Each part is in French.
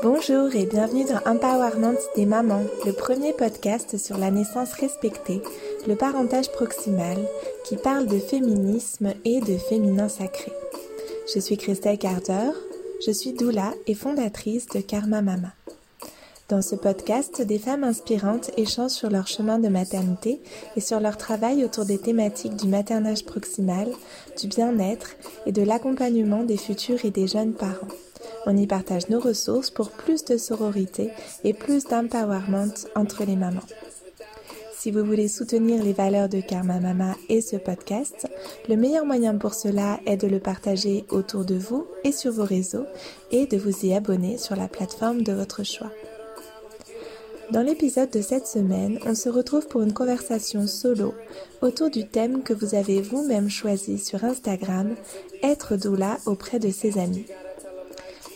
Bonjour et bienvenue dans Empowerment des mamans, le premier podcast sur la naissance respectée, le parentage proximal, qui parle de féminisme et de féminin sacré. Je suis Christelle Carter, je suis doula et fondatrice de Karma Mama. Dans ce podcast, des femmes inspirantes échangent sur leur chemin de maternité et sur leur travail autour des thématiques du maternage proximal, du bien-être et de l'accompagnement des futurs et des jeunes parents. On y partage nos ressources pour plus de sororité et plus d'empowerment entre les mamans. Si vous voulez soutenir les valeurs de Karma Mama et ce podcast, le meilleur moyen pour cela est de le partager autour de vous et sur vos réseaux et de vous y abonner sur la plateforme de votre choix. Dans l'épisode de cette semaine, on se retrouve pour une conversation solo autour du thème que vous avez vous-même choisi sur Instagram, être doula auprès de ses amis.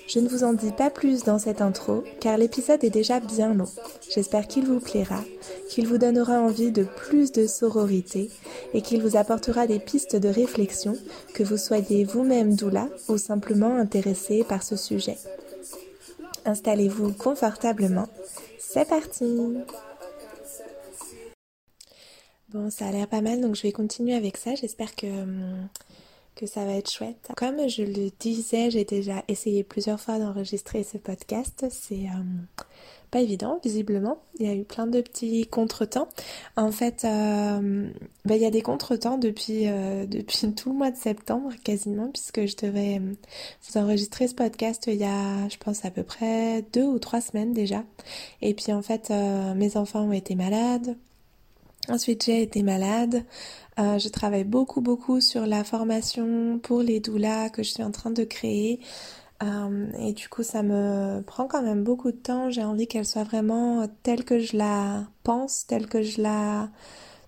Je ne vous en dis pas plus dans cette intro car l'épisode est déjà bien long. J'espère qu'il vous plaira, qu'il vous donnera envie de plus de sororité et qu'il vous apportera des pistes de réflexion, que vous soyez vous-même doula ou simplement intéressé par ce sujet. Installez-vous confortablement. C'est parti Bon, ça a l'air pas mal, donc je vais continuer avec ça. J'espère que hum, que ça va être chouette. Comme je le disais, j'ai déjà essayé plusieurs fois d'enregistrer ce podcast. C'est euh, pas évident, visiblement. Il y a eu plein de petits contretemps. En fait, euh, bah, il y a des contretemps depuis, euh, depuis tout le mois de septembre, quasiment, puisque je devais vous enregistrer ce podcast il y a, je pense, à peu près deux ou trois semaines déjà. Et puis, en fait, mes enfants ont été malades. Ensuite, j'ai été malade. Euh, je travaille beaucoup, beaucoup sur la formation pour les doulas que je suis en train de créer. Euh, et du coup, ça me prend quand même beaucoup de temps. J'ai envie qu'elle soit vraiment telle que je la pense, telle que je la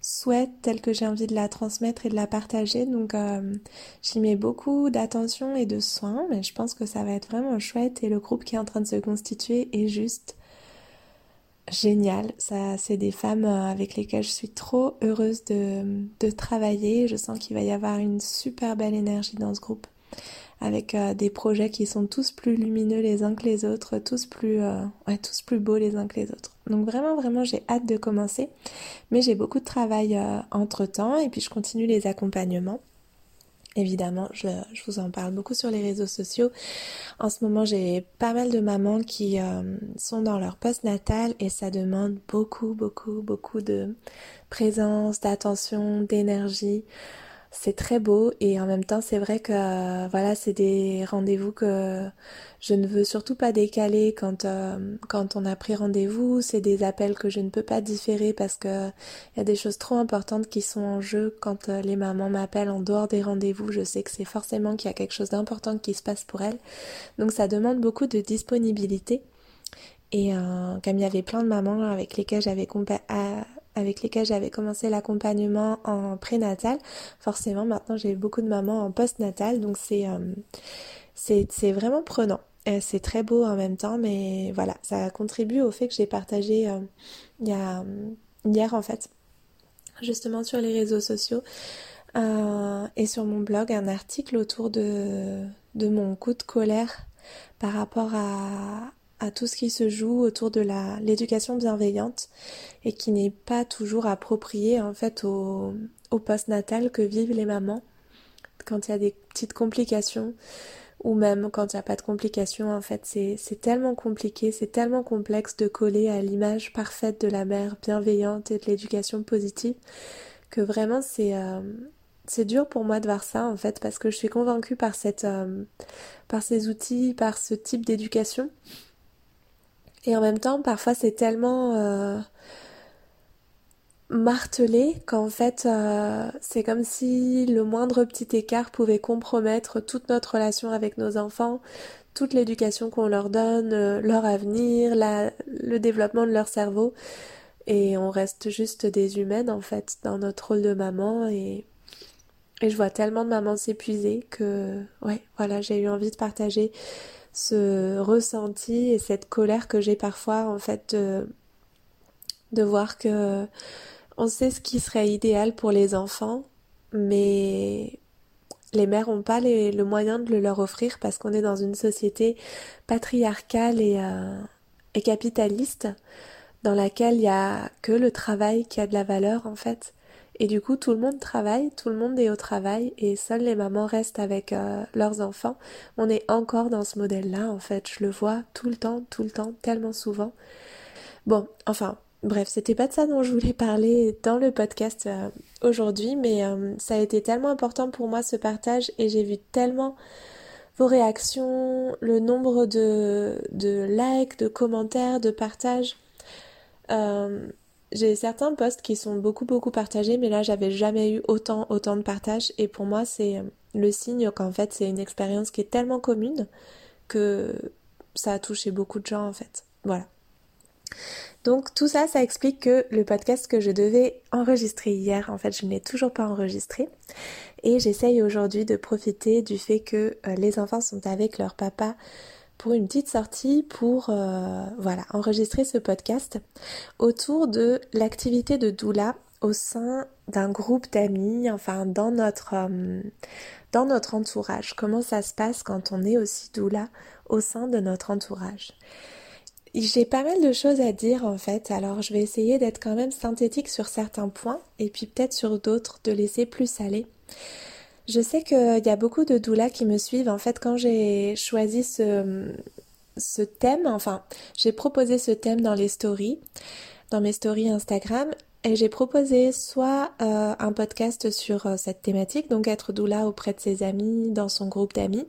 souhaite, telle que j'ai envie de la transmettre et de la partager. Donc, euh, j'y mets beaucoup d'attention et de soins. Mais je pense que ça va être vraiment chouette. Et le groupe qui est en train de se constituer est juste génial. Ça, c'est des femmes euh, avec lesquelles je suis trop heureuse de, de travailler. Je sens qu'il va y avoir une super belle énergie dans ce groupe, avec euh, des projets qui sont tous plus lumineux les uns que les autres, tous plus, euh, ouais, tous plus beaux les uns que les autres. Donc vraiment, vraiment, j'ai hâte de commencer, mais j'ai beaucoup de travail entre temps et puis je continue les accompagnements. Évidemment, je, vous en parle beaucoup sur les réseaux sociaux. En ce moment, j'ai pas mal de mamans qui euh, sont dans leur poste natal et ça demande beaucoup, beaucoup, beaucoup de présence, d'attention, d'énergie c'est très beau et en même temps c'est vrai que euh, voilà c'est des rendez-vous que je ne veux surtout pas décaler quand euh, quand on a pris rendez-vous. C'est des appels que je ne peux pas différer parce que il y a des choses trop importantes qui sont en jeu quand euh, les mamans m'appellent en dehors des rendez-vous. Je sais que c'est forcément qu'il y a quelque chose d'important qui se passe pour elles. Donc ça demande beaucoup de disponibilité. Et comme il y avait plein de mamans avec lesquelles j'avais avec lesquels j'avais commencé l'accompagnement en prénatal. Forcément, maintenant j'ai beaucoup de mamans en postnatal, donc c'est euh, c'est vraiment prenant. C'est très beau en même temps, mais voilà, ça contribue au fait que j'ai partagé euh, hier en fait, justement sur les réseaux sociaux euh, et sur mon blog, un article autour de mon coup de colère par rapport à, à tout ce qui se joue autour de la l'éducation bienveillante et qui n'est pas toujours approprié en fait au, au post-natal que vivent les mamans. Quand il y a des petites complications ou même quand il n'y a pas de complications en fait c'est tellement compliqué, c'est tellement complexe de coller à l'image parfaite de la mère bienveillante et de l'éducation positive que vraiment c'est euh, c'est dur pour moi de voir ça en fait parce que je suis convaincue par cette euh, par ces outils, par ce type d'éducation et en même temps, parfois c'est tellement euh, martelé qu'en fait euh, c'est comme si le moindre petit écart pouvait compromettre toute notre relation avec nos enfants, toute l'éducation qu'on leur donne, euh, leur avenir, le développement de leur cerveau. Et on reste juste des humaines en fait dans notre rôle de maman et, et je vois tellement de mamans s'épuiser que ouais voilà j'ai eu envie de partager ce ressenti et cette colère que j'ai parfois en fait de, voir que on sait ce qui serait idéal pour les enfants, mais les mères n'ont pas le moyen de le leur offrir parce qu'on est dans une société patriarcale et, euh, et capitaliste dans laquelle il n'y a que le travail qui a de la valeur en fait. Et du coup, tout le monde travaille, tout le monde est au travail et seules les mamans restent avec euh, leurs enfants. On est encore dans ce modèle-là en fait. Je le vois tout le temps, tout le temps, tellement souvent. Bon, enfin, bref, c'était pas de ça dont je voulais parler dans le podcast euh, aujourd'hui, mais euh, ça a été tellement important pour moi ce partage et j'ai vu tellement vos réactions, le nombre de, de likes, de commentaires, de partages. J'ai certains posts qui sont beaucoup beaucoup partagés, mais là j'avais jamais eu autant autant de partages et pour moi c'est le signe qu'en fait c'est une expérience qui est tellement commune que ça a touché beaucoup de gens en fait. Voilà. Donc tout ça, ça explique que le podcast que je devais enregistrer hier, en fait, je ne l'ai toujours pas enregistré. Et j'essaye aujourd'hui de profiter du fait que euh, les enfants sont avec leur papa pour une petite sortie pour euh, voilà enregistrer ce podcast autour de l'activité de doula au sein d'un groupe d'amis, enfin dans notre euh, dans notre entourage. Comment ça se passe quand on est aussi doula au sein de notre entourage? J'ai pas mal de choses à dire en fait, alors je vais essayer d'être quand même synthétique sur certains points et puis peut-être sur d'autres de laisser plus aller. Je sais qu'il y a beaucoup de doulas qui me suivent. En fait, quand j'ai choisi ce, thème, enfin, j'ai proposé ce thème dans les stories, dans mes stories Instagram, et j'ai proposé soit euh, un podcast sur euh, cette thématique, donc être doula auprès de ses amis, dans son groupe d'amis,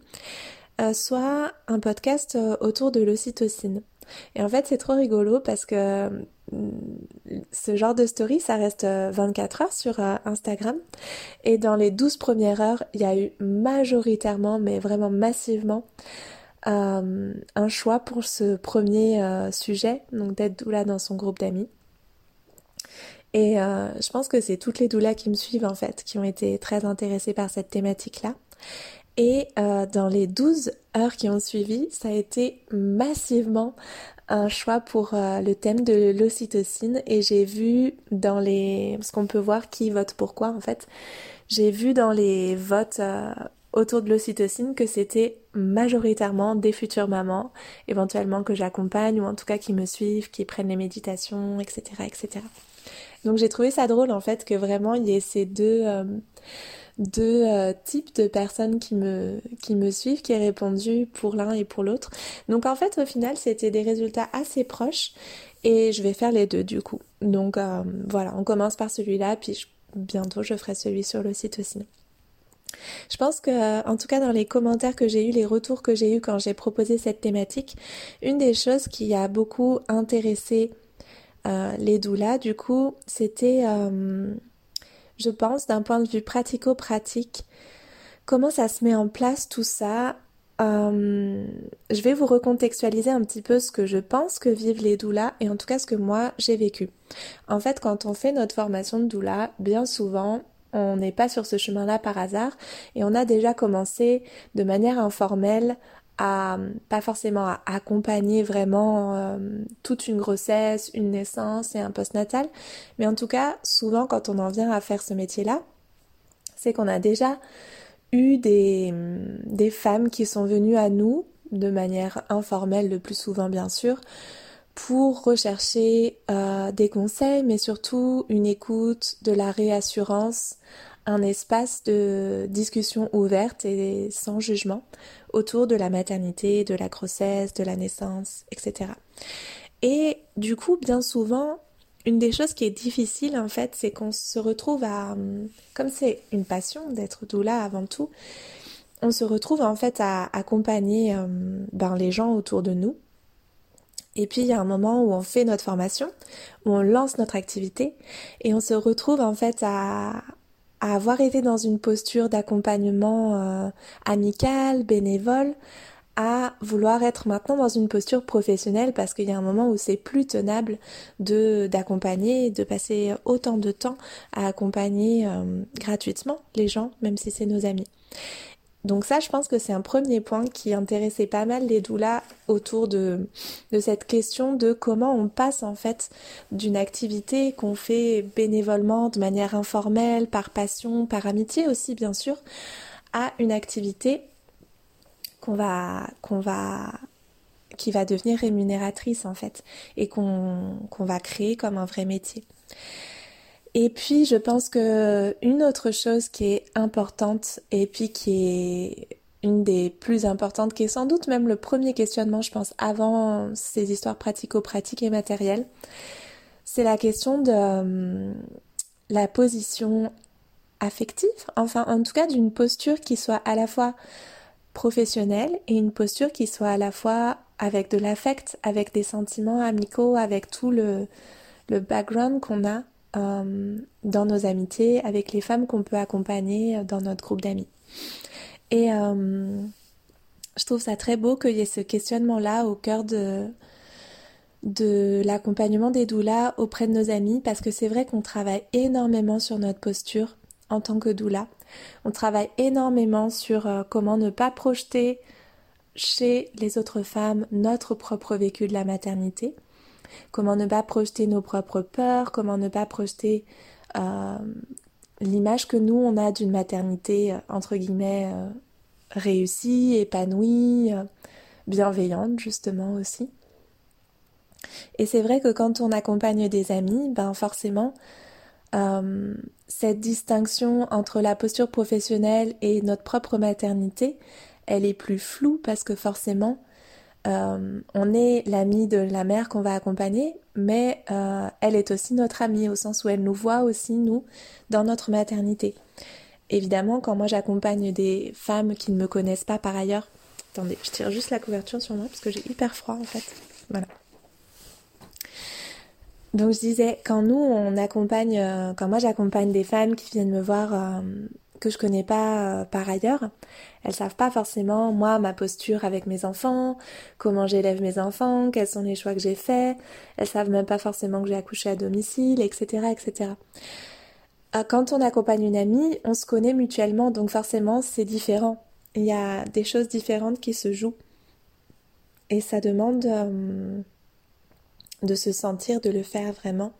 euh, soit un podcast autour de l'ocytocine. Et en fait, c'est trop rigolo parce que mm, ce genre de story, ça reste 24 euh, heures sur euh, Instagram. Et dans les 12 premières heures, il y a eu majoritairement, mais vraiment massivement, euh, un choix pour ce premier sujet, donc d'être doula dans son groupe d'amis. Et je pense que c'est toutes les doulas qui me suivent en fait, qui ont été très intéressées par cette thématique-là. Et euh, dans les 12 heures qui ont suivi, ça a été massivement un choix pour euh, le thème de l'ocytocine et j'ai vu dans les... parce qu'on peut voir qui vote pourquoi en fait, j'ai vu dans les votes euh, autour de l'ocytocine que c'était majoritairement des futures mamans, éventuellement que j'accompagne ou en tout cas qui me suivent, qui prennent les méditations, etc. etc. Donc j'ai trouvé ça drôle en fait que vraiment il y ait ces deux deux euh, types de personnes qui me, qui me suivent, qui aient répondu pour l'un et pour l'autre. Donc en fait au final c'était des résultats assez proches et je vais faire les deux du coup. Donc euh, voilà, on commence par celui-là puis bientôt je ferai celui sur le site aussi. Je pense que, en tout cas, dans les commentaires que j'ai eu, les retours que j'ai eu quand j'ai proposé cette thématique, une des choses qui a beaucoup intéressé euh, les doulas, du coup, c'était je pense, d'un point de vue pratico-pratique, comment ça se met en place tout ça. Euh, je vais vous recontextualiser un petit peu ce que je pense que vivent les doulas et en tout cas ce que moi j'ai vécu. En fait, quand on fait notre formation de doula, bien souvent, on n'est pas sur ce chemin-là par hasard et on a déjà commencé de manière informelle à pas forcément à accompagner vraiment euh, toute une grossesse, une naissance et un postnatal, mais en tout cas, souvent quand on en vient à faire ce métier-là, c'est qu'on a déjà eu des, des femmes qui sont venues à nous de manière informelle le plus souvent bien sûr pour rechercher euh, des conseils mais surtout une écoute, de la réassurance, un espace de discussion ouverte et sans jugement autour de la maternité, de la grossesse, de la naissance, etc. Et du coup, bien souvent, une des choses qui est difficile en fait, c'est qu'on se retrouve à, comme c'est une passion d'être doula avant tout, on se retrouve en fait à accompagner euh, ben, les gens autour de nous. Et puis il y a un moment où on fait notre formation, où on lance notre activité, et on se retrouve en fait à, à avoir été dans une posture d'accompagnement euh, amical, bénévole, à vouloir être maintenant dans une posture professionnelle parce qu'il y a un moment où c'est plus tenable de d'accompagner, de passer autant de temps à accompagner euh, gratuitement les gens, même si c'est nos amis. Donc ça, je pense que c'est un premier point qui intéressait pas mal les doulas autour de, cette question de comment on passe en fait d'une activité qu'on fait bénévolement, de manière informelle, par passion, par amitié aussi bien sûr, à une activité qu'on va, qu'on va, qui va devenir rémunératrice en fait et qu'on va créer comme un vrai métier. Et puis je pense que une autre chose qui est importante et puis qui est une des plus importantes, qui est sans doute même le premier questionnement, je pense, avant ces histoires pratico-pratiques et matérielles, c'est la question de euh, la position affective, enfin en tout cas d'une posture qui soit à la fois professionnelle et une posture qui soit à la fois avec de l'affect, avec des sentiments amicaux, avec tout le, le background qu'on a euh, dans nos amitiés, avec les femmes qu'on peut accompagner dans notre groupe d'amis. Et euh, je trouve ça très beau qu'il y ait ce questionnement-là au cœur de, de l'accompagnement des doulas auprès de nos amis parce que c'est vrai qu'on travaille énormément sur notre posture en tant que doula. On travaille énormément sur euh, comment ne pas projeter chez les autres femmes notre propre vécu de la maternité, comment ne pas projeter nos propres peurs, comment ne pas projeter euh, l'image que nous on a d'une maternité euh, entre guillemets réussie, épanouie, bienveillante justement aussi. Et c'est vrai que quand on accompagne des amis, ben forcément, euh, cette distinction entre la posture professionnelle et notre propre maternité, elle est plus floue parce que forcément, euh, on est l'amie de la mère qu'on va accompagner, mais euh, elle est aussi notre amie au sens où elle nous voit aussi, nous, dans notre maternité. Évidemment, quand moi j'accompagne des femmes qui ne me connaissent pas par ailleurs, attendez, je tire juste la couverture sur moi parce que j'ai hyper froid en fait. Voilà. Donc je disais, quand nous on accompagne, euh, quand moi j'accompagne des femmes qui viennent me voir que je connais pas euh, par ailleurs, elles savent pas forcément moi ma posture avec mes enfants, comment j'élève mes enfants, quels sont les choix que j'ai faits, elles savent même pas forcément que j'ai accouché à domicile, etc., etc. Quand on accompagne une amie, on se connaît mutuellement, donc forcément c'est différent. Il y a des choses différentes qui se jouent. Et ça demande de se sentir, de le faire vraiment.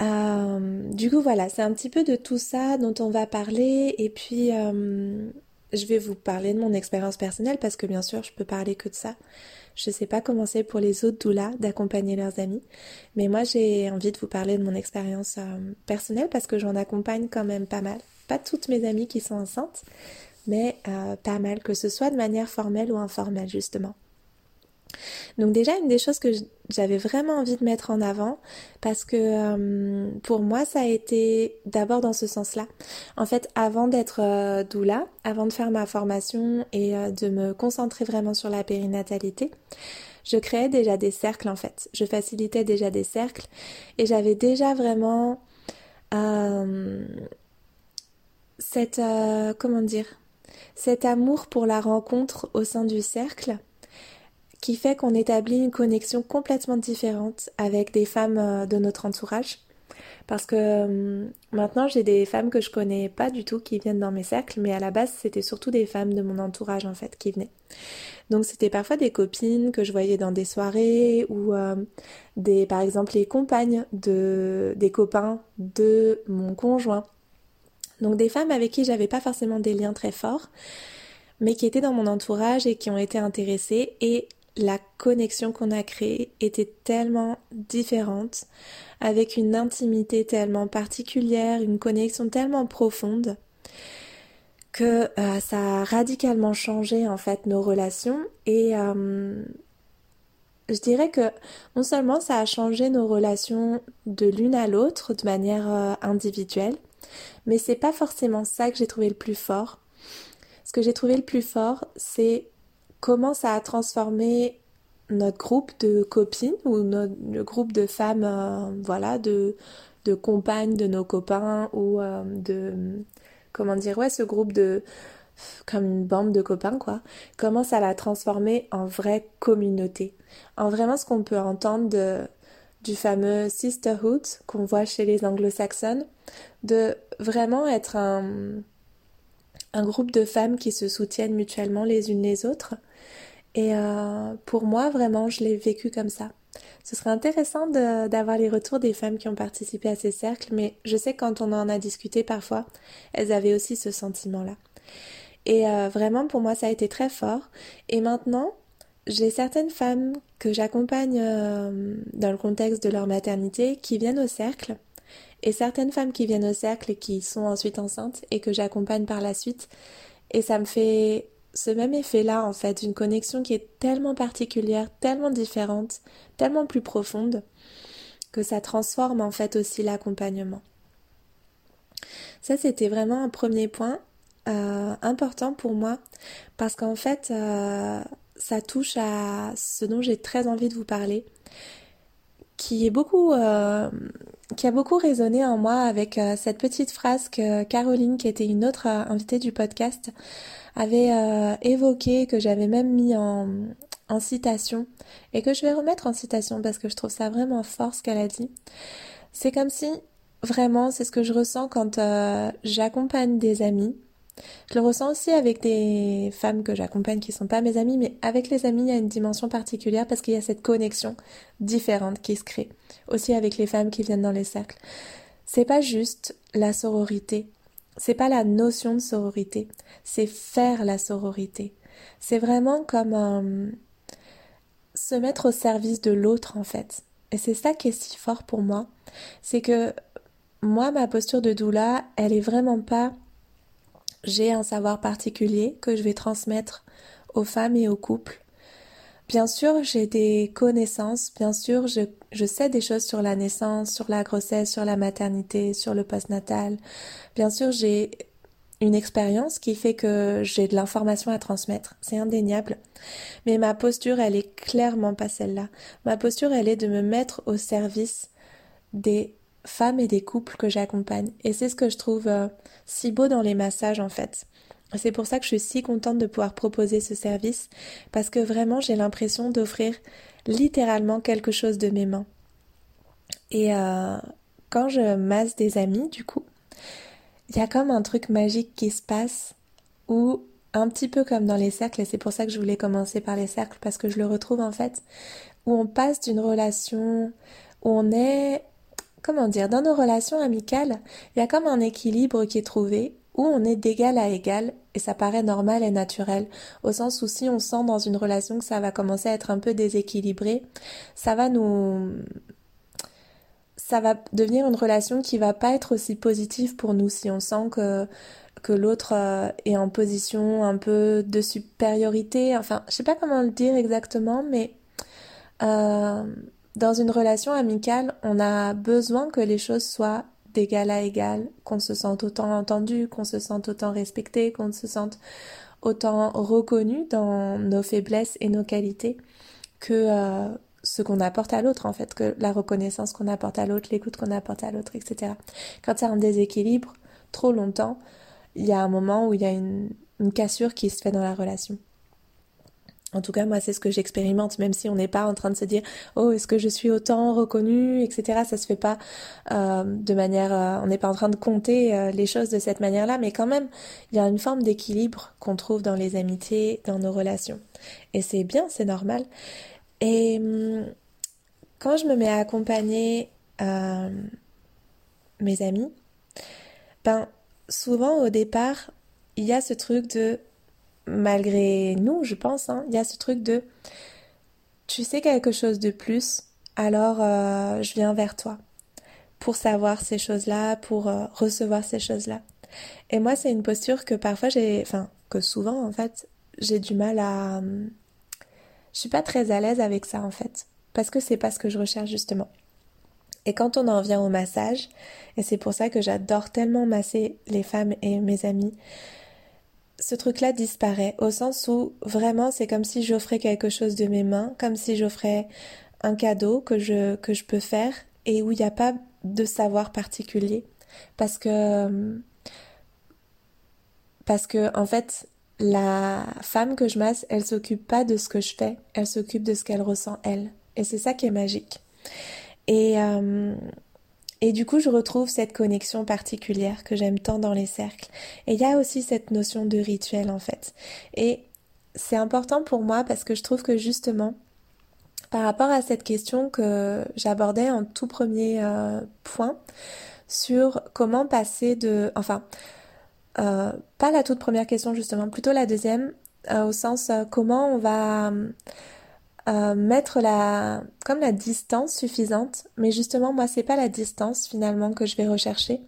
Euh, du coup, voilà, c'est un petit peu de tout ça dont on va parler. Et puis, euh, je vais vous parler de mon expérience personnelle parce que bien sûr, je peux parler que de ça. Je ne sais pas comment c'est pour les autres doulas d'accompagner leurs amis. Mais moi, j'ai envie de vous parler de mon expérience euh, personnelle parce que j'en accompagne quand même pas mal. Pas toutes mes amies qui sont enceintes, mais pas mal, que ce soit de manière formelle ou informelle, justement. Donc déjà, une des choses que j'avais vraiment envie de mettre en avant, parce que euh, pour moi, ça a été d'abord dans ce sens-là. En fait, avant d'être euh, doula, avant de faire ma formation et euh, de me concentrer vraiment sur la périnatalité, je créais déjà des cercles en fait. Je facilitais déjà des cercles et j'avais déjà vraiment cette comment dire cet amour pour la rencontre au sein du cercle qui fait qu'on établit une connexion complètement différente avec des femmes euh, de notre entourage. Parce que euh, maintenant j'ai des femmes que je connais pas du tout qui viennent dans mes cercles, mais à la base c'était surtout des femmes de mon entourage en fait qui venaient. Donc c'était parfois des copines que je voyais dans des soirées ou euh, des par exemple les compagnes de des copains de mon conjoint. Donc des femmes avec qui j'avais pas forcément des liens très forts, mais qui étaient dans mon entourage et qui ont été intéressées et la connexion qu'on a créée était tellement différente, avec une intimité tellement particulière, une connexion tellement profonde, que euh, ça a radicalement changé en fait nos relations et euh, je dirais que non seulement ça a changé nos relations de l'une à l'autre de manière euh, individuelle, mais c'est pas forcément ça que j'ai trouvé le plus fort. Ce que j'ai trouvé le plus fort, c'est comment ça a transformé notre groupe de copines ou notre, le groupe de femmes, euh, voilà, de, de compagnes de nos copains ou euh, de, comment dire, ouais, ce groupe de, comme une bande de copains, quoi, comment ça l'a transformé en vraie communauté. En vraiment ce qu'on peut entendre de, du fameux sisterhood qu'on voit chez les anglo-saxonnes, de vraiment être un, un groupe de femmes qui se soutiennent mutuellement les unes les autres. Et euh, pour moi, vraiment, je l'ai vécu comme ça. Ce serait intéressant d'avoir les retours des femmes qui ont participé à ces cercles, mais je sais quand on en a discuté parfois, elles avaient aussi ce sentiment-là. Et euh, vraiment, pour moi, ça a été très fort. Et maintenant, j'ai certaines femmes que j'accompagne euh, dans le contexte de leur maternité qui viennent au cercle. Et certaines femmes qui viennent au cercle et qui sont ensuite enceintes et que j'accompagne par la suite. Et ça me fait ce même effet-là, en fait, une connexion qui est tellement particulière, tellement différente, tellement plus profonde, que ça transforme en fait aussi l'accompagnement. Ça, c'était vraiment un premier point euh, important pour moi, parce qu'en fait, euh, ça touche à ce dont j'ai très envie de vous parler, qui est beaucoup, euh, qui a beaucoup résonné en moi avec cette petite phrase que Caroline, qui était une autre invitée du podcast, avait évoquée, que j'avais même mis en, en citation et que je vais remettre en citation parce que je trouve ça vraiment fort ce qu'elle a dit. C'est comme si vraiment c'est ce que je ressens quand euh, j'accompagne des amis. Je le ressens aussi avec des femmes que j'accompagne qui sont pas mes amies, mais avec les amis il y a une dimension particulière parce qu'il y a cette connexion différente qui se crée. Aussi avec les femmes qui viennent dans les cercles. C'est pas juste la sororité. C'est pas la notion de sororité. C'est faire la sororité. C'est vraiment comme se mettre au service de l'autre en fait. Et c'est ça qui est si fort pour moi. C'est que moi, ma posture de doula, elle est vraiment pas j'ai un savoir particulier que je vais transmettre aux femmes et aux couples. Bien sûr, j'ai des connaissances, bien sûr, je, sais des choses sur la naissance, sur la grossesse, sur la maternité, sur le postnatal. Bien sûr, j'ai une expérience qui fait que j'ai de l'information à transmettre. C'est indéniable. Mais ma posture, elle est clairement pas celle-là. Ma posture, elle est de me mettre au service des femmes et des couples que j'accompagne. Et c'est ce que je trouve euh, si beau dans les massages, en fait. C'est pour ça que je suis si contente de pouvoir proposer ce service, parce que vraiment, j'ai l'impression d'offrir littéralement quelque chose de mes mains. Et euh, quand je masse des amis, du coup, il y a comme un truc magique qui se passe où un petit peu comme dans les cercles, et c'est pour ça que je voulais commencer par les cercles parce que je le retrouve en fait, où on passe d'une relation où on est, comment dire, dans nos relations amicales, il y a comme un équilibre qui est trouvé où on est d'égal à égal et ça paraît normal et naturel au sens où si on sent dans une relation que ça va commencer à être un peu déséquilibré, ça va nous ça va devenir une relation qui va pas être aussi positive pour nous si on sent que l'autre euh, est en position un peu de supériorité. Enfin, je sais pas comment le dire exactement, mais euh, dans une relation amicale, on a besoin que les choses soient d'égal à égal, qu'on se sente autant entendu, qu'on se sente autant respecté, qu'on se sente autant reconnu dans nos faiblesses et nos qualités que euh, ce qu'on apporte à l'autre en fait, que la reconnaissance qu'on apporte à l'autre, l'écoute qu'on apporte à l'autre, etc. Quand il y a un déséquilibre trop longtemps, il y a un moment où il y a une, cassure qui se fait dans la relation. En tout cas, moi, c'est ce que j'expérimente, même si on n'est pas en train de se dire, oh, est-ce que je suis autant reconnue, etc. Ça se fait pas euh, de manière, euh, on n'est pas en train de compter euh, les choses de cette manière-là, mais quand même, il y a une forme d'équilibre qu'on trouve dans les amitiés, dans nos relations, et c'est bien, c'est normal. Et hum, quand je me mets à accompagner mes amis, ben souvent au départ, il y a ce truc de, malgré nous, je pense, hein, il y a ce truc de, tu sais quelque chose de plus, alors euh, je viens vers toi pour savoir ces choses-là, pour euh, recevoir ces choses-là. Et moi, c'est une posture que parfois j'ai, enfin, que souvent en fait, j'ai du mal à, hum, je suis pas très à l'aise avec ça en fait, parce que c'est pas ce que je recherche justement. Et quand on en vient au massage, et c'est pour ça que j'adore tellement masser les femmes et mes amis, ce truc-là disparaît, au sens où vraiment c'est comme si j'offrais quelque chose de mes mains, comme si j'offrais un cadeau que je, que je peux faire et où il n'y a pas de savoir particulier. Parce que, parce que, en fait, la femme que je masse, elle s'occupe pas de ce que je fais, elle s'occupe de ce qu'elle ressent elle. Et c'est ça qui est magique. Et, euh, et du coup, je retrouve cette connexion particulière que j'aime tant dans les cercles. Et il y a aussi cette notion de rituel en fait. Et c'est important pour moi parce que je trouve que justement, par rapport à cette question que j'abordais en tout premier euh, point sur comment passer de... Enfin, pas la toute première question justement, plutôt la deuxième, au sens comment on va mettre la comme la distance suffisante. Mais justement moi c'est pas la distance finalement que je vais rechercher.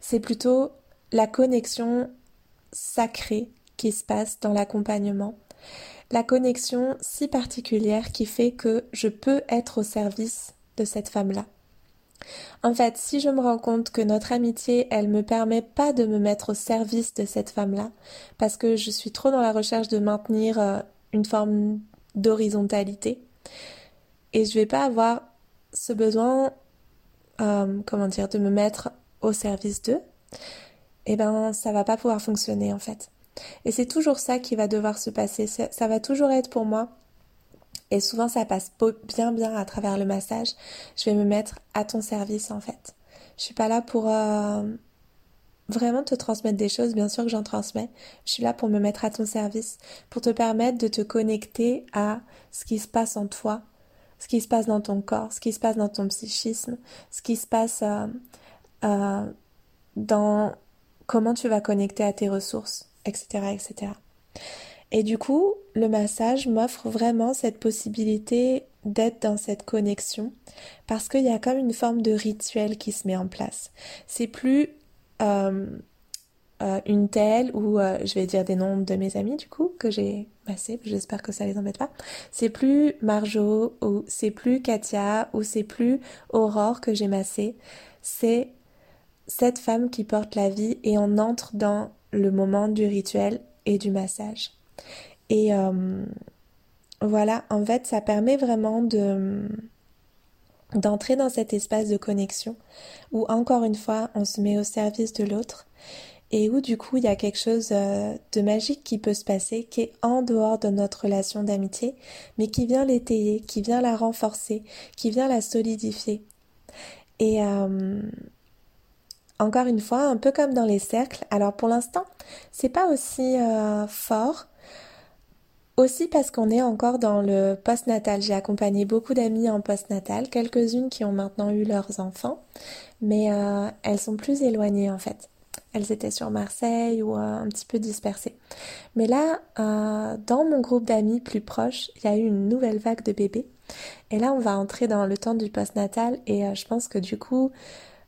C'est plutôt la connexion sacrée qui se passe dans l'accompagnement. La connexion si particulière qui fait que je peux être au service de cette femme-là. En fait, si je me rends compte que notre amitié, elle me permet pas de me mettre au service de cette femme-là, parce que je suis trop dans la recherche de maintenir euh, une forme d'horizontalité, et je vais pas avoir ce besoin, euh, comment dire, de me mettre au service d'eux, eh ben, ça va pas pouvoir fonctionner en fait. Et c'est toujours ça qui va devoir se passer. Ça, va toujours être pour moi. Et souvent, ça passe bien, bien à travers le massage. Je vais me mettre à ton service, en fait. Je suis pas là pour euh, vraiment te transmettre des choses. Bien sûr que j'en transmets. Je suis là pour me mettre à ton service, pour te permettre de te connecter à ce qui se passe en toi, ce qui se passe dans ton corps, ce qui se passe dans ton psychisme, ce qui se passe euh, euh, dans comment tu vas connecter à tes ressources etc., etc. Et du coup, le massage m'offre vraiment cette possibilité d'être dans cette connexion parce qu'il y a comme une forme de rituel qui se met en place. C'est plus une telle ou euh, je vais dire des noms de mes amis du coup que j'ai massé, j'espère que ça les embête pas. C'est plus Marjo ou c'est plus Katia ou c'est plus Aurore que j'ai massé. C'est cette femme qui porte la vie et on entre dans le moment du rituel et du massage. Et euh, voilà, en fait, ça permet vraiment de d'entrer dans cet espace de connexion où encore une fois on se met au service de l'autre et où du coup il y a quelque chose euh, de magique qui peut se passer qui est en dehors de notre relation d'amitié mais qui vient l'étayer, qui vient la renforcer, qui vient la solidifier. Et, euh, encore une fois, un peu comme dans les cercles. Alors pour l'instant, c'est pas aussi euh, fort. Aussi parce qu'on est encore dans le post-natal. J'ai accompagné beaucoup d'amis en post-natal, quelques-unes qui ont maintenant eu leurs enfants, mais euh, elles sont plus éloignées en fait. Elles étaient sur Marseille ou euh, un petit peu dispersées. Mais là, dans mon groupe d'amis plus proches, il y a eu une nouvelle vague de bébés. Et là, on va entrer dans le temps du post-natal et je pense que du coup,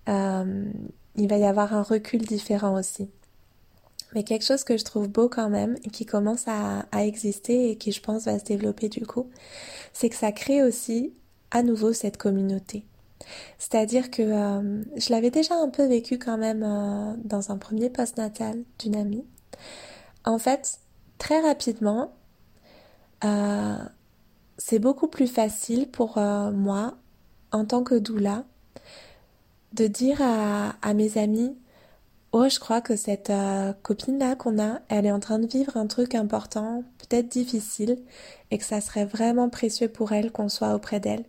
il va y avoir un recul différent aussi. Mais quelque chose que je trouve beau quand même, qui commence à, exister et qui je pense va se développer du coup, c'est que ça crée aussi à nouveau cette communauté. C'est-à-dire que euh, je l'avais déjà un peu vécu quand même euh, dans un premier post-natal d'une amie. En fait, très rapidement, euh, c'est beaucoup plus facile pour moi, en tant que doula, de dire à, mes amis Oh, je crois que cette euh, copine-là qu'on a, elle est en train de vivre un truc important, peut-être difficile, et que ça serait vraiment précieux pour elle qu'on soit auprès d'elle.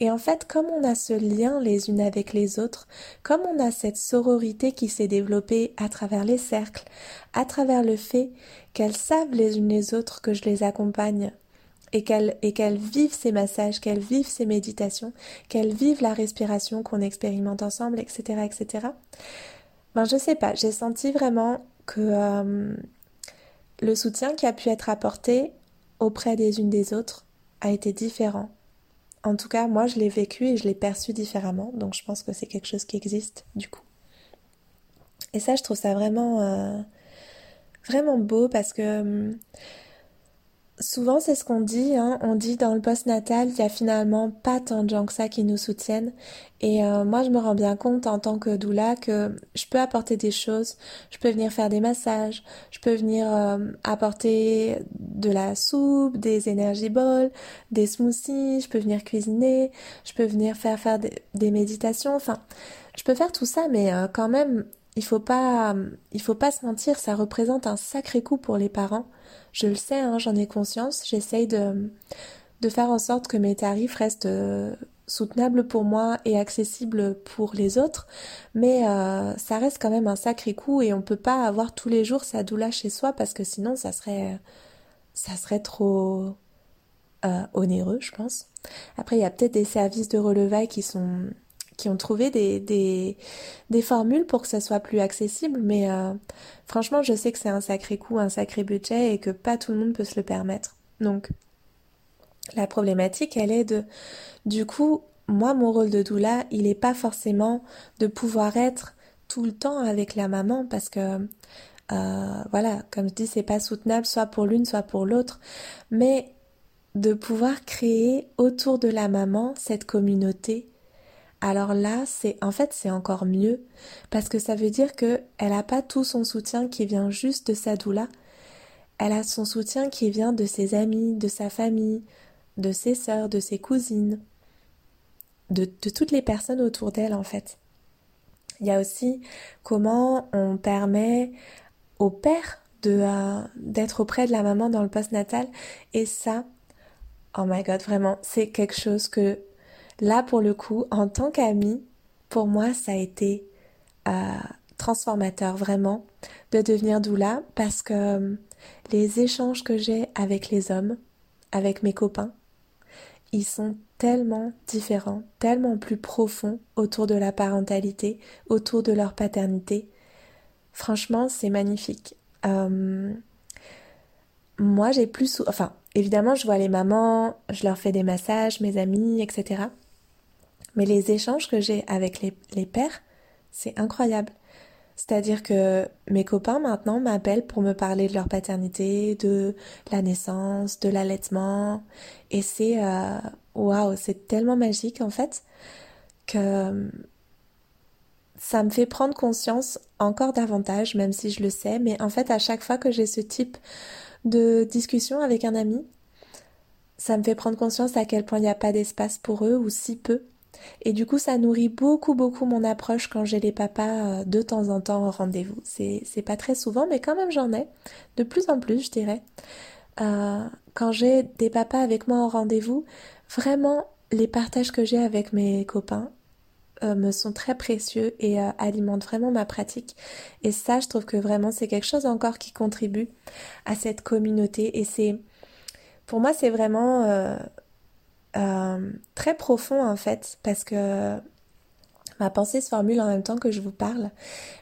Et en fait, comme on a ce lien les unes avec les autres, comme on a cette sororité qui s'est développée à travers les cercles, à travers le fait qu'elles savent les unes les autres que je les accompagne et qu'elles et qu'elles vivent ces massages, qu'elles vivent ces méditations, qu'elles vivent la respiration qu'on expérimente ensemble, etc., etc. Ben je sais pas, j'ai senti vraiment que euh, le soutien qui a pu être apporté auprès des unes des autres a été différent. En tout cas, moi, je l'ai vécu et je l'ai perçu différemment, donc je pense que c'est quelque chose qui existe du coup. Et ça, je trouve ça vraiment, euh, vraiment beau parce que hum, Souvent, c'est ce qu'on dit. Hein. On dit dans le post-natal, il y a finalement pas tant de gens que ça qui nous soutiennent. Et euh, moi, je me rends bien compte en tant que doula que je peux apporter des choses. Je peux venir faire des massages. Je peux venir euh, apporter de la soupe, des énergies balls, des smoothies. Je peux venir cuisiner. Je peux venir faire faire des, méditations. Enfin, je peux faire tout ça, mais euh, quand même, il faut pas, il faut pas se mentir. Ça représente un sacré coup pour les parents je le sais, hein, j'en ai conscience. J'essaye de, de faire en sorte que mes tarifs restent euh, soutenables pour moi et accessibles pour les autres. Mais euh, ça reste quand même un sacré coup et on peut pas avoir tous les jours sa doula chez soi parce que sinon ça serait, ça serait trop euh, onéreux, je pense. Après, il y a peut-être des services de relevailles qui sont qui ont trouvé des, des, formules pour que ça soit plus accessible, mais euh, franchement, je sais que c'est un sacré coût, un sacré budget et que pas tout le monde peut se le permettre. Donc, la problématique, elle est de, du coup, moi, mon rôle de doula, il n'est pas forcément de pouvoir être tout le temps avec la maman parce que, euh, voilà, comme je dis, c'est pas soutenable soit pour l'une, soit pour l'autre, mais de pouvoir créer autour de la maman cette communauté. Alors là, c'est en fait c'est encore mieux parce que ça veut dire que elle a pas tout son soutien qui vient juste de sa doula. Elle a son soutien qui vient de ses amis, de sa famille, de ses sœurs, de ses cousines, de, toutes les personnes autour d'elle en fait. Il y a aussi comment on permet au père euh, d'être auprès de la maman dans le post-natal et ça oh my god vraiment c'est quelque chose que là pour le coup en tant qu'amie pour moi ça a été euh, transformateur vraiment de devenir doula parce que euh, les échanges que j'ai avec les hommes avec mes copains ils sont tellement différents, tellement plus profonds autour de la parentalité, autour de leur paternité. Franchement, c'est magnifique. Euh, moi, j'ai plus... Enfin, évidemment, je vois les mamans, je leur fais des massages, mes amis, etc. Mais les échanges que j'ai avec les, pères, c'est incroyable. C'est-à-dire que mes copains maintenant m'appellent pour me parler de leur paternité, de la naissance, de l'allaitement. Et c'est euh, waouh, c'est tellement magique en fait que ça me fait prendre conscience encore davantage, même si je le sais. Mais en fait, à chaque fois que j'ai ce type de discussion avec un ami, ça me fait prendre conscience à quel point il n'y a pas d'espace pour eux ou si peu. Et du coup, ça nourrit beaucoup, beaucoup mon approche quand j'ai les papas euh, de temps en temps au rendez-vous. C'est, c'est pas très souvent, mais quand même j'en ai. De plus en plus, je dirais. Euh, quand j'ai des papas avec moi au rendez-vous, vraiment, les partages que j'ai avec mes copains euh, me sont très précieux et alimentent vraiment ma pratique. Et ça, je trouve que vraiment, c'est quelque chose encore qui contribue à cette communauté. Et c'est, pour moi, c'est vraiment euh, très profond en fait, parce que ma pensée se formule en même temps que je vous parle.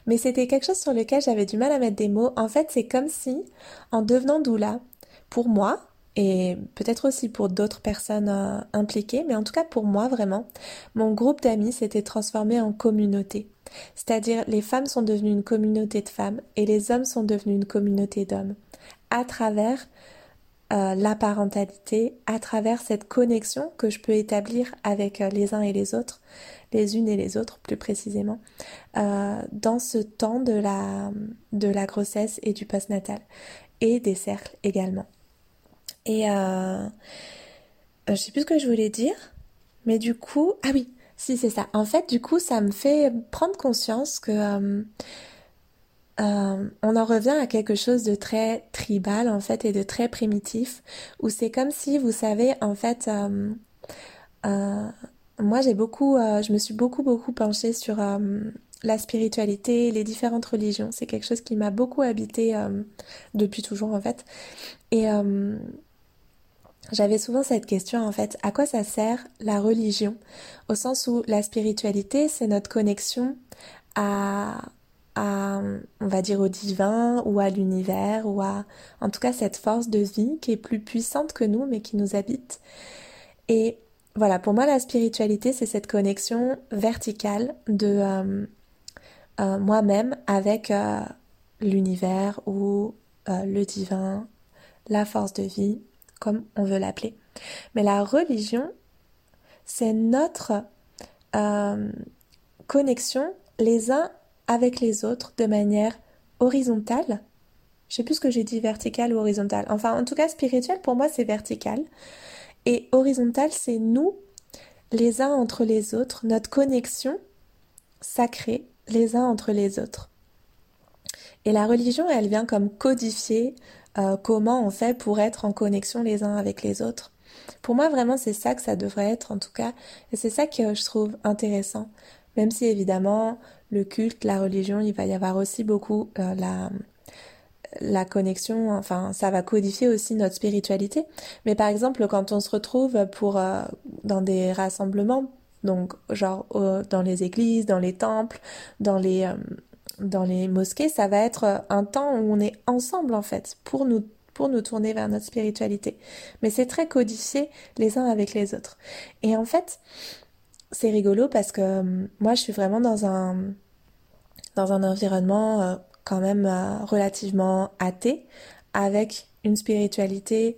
Mais c'était quelque chose sur lequel j'avais du mal à mettre des mots. En fait, c'est comme si, en devenant doula, pour moi, et peut-être aussi pour d'autres personnes euh, impliquées, mais en tout cas pour moi vraiment, mon groupe d'amis s'était transformé en communauté. C'est-à-dire les femmes sont devenues une communauté de femmes et les hommes sont devenus une communauté d'hommes à travers euh, la parentalité à travers cette connexion que je peux établir avec euh, les uns et les autres, les unes et les autres plus précisément, euh, dans ce temps de la, de la grossesse et du postnatal, et des cercles également. Et je sais plus ce que je voulais dire, mais du coup, ah oui, si c'est ça. En fait, du coup, ça me fait prendre conscience que euh, on en revient à quelque chose de très tribal en fait et de très primitif où c'est comme si vous savez en fait euh, euh, moi j'ai beaucoup je me suis beaucoup beaucoup penchée sur la spiritualité les différentes religions. C'est quelque chose qui m'a beaucoup habité depuis toujours en fait. Et j'avais souvent cette question en fait, à quoi ça sert la religion? Au sens où la spiritualité, c'est notre connexion à, on va dire, au divin ou à l'univers ou à, en tout cas, cette force de vie qui est plus puissante que nous, mais qui nous habite. Et voilà, pour moi, la spiritualité, c'est cette connexion verticale de euh, euh, moi-même avec euh, l'univers ou le divin, la force de vie, comme on veut l'appeler. Mais la religion, c'est notre connexion les uns avec les autres de manière horizontale. Je sais plus ce que j'ai dit, verticale ou horizontale. Enfin, en tout cas, spirituel, pour moi, c'est vertical. Et horizontal, c'est nous, les uns entre les autres, notre connexion sacrée les uns entre les autres. Et la religion, elle vient comme codifier euh, comment on fait pour être en connexion les uns avec les autres. Pour moi, vraiment, c'est ça que ça devrait être, en tout cas. Et c'est ça que je trouve intéressant. Même si, évidemment, le culte, la religion, il va y avoir aussi beaucoup euh, la la connexion, enfin ça va codifier aussi notre spiritualité. Mais par exemple, quand on se retrouve pour euh, dans des rassemblements Donc, genre, dans les églises, dans les temples, dans les, euh, dans les mosquées, ça va être un temps où on est ensemble, en fait, pour nous, pour nous tourner vers notre spiritualité. Mais c'est très codifié les uns avec les autres. Et en fait, c'est rigolo parce que euh, moi, je suis vraiment dans un, dans un environnement euh, quand même relativement athée, avec une spiritualité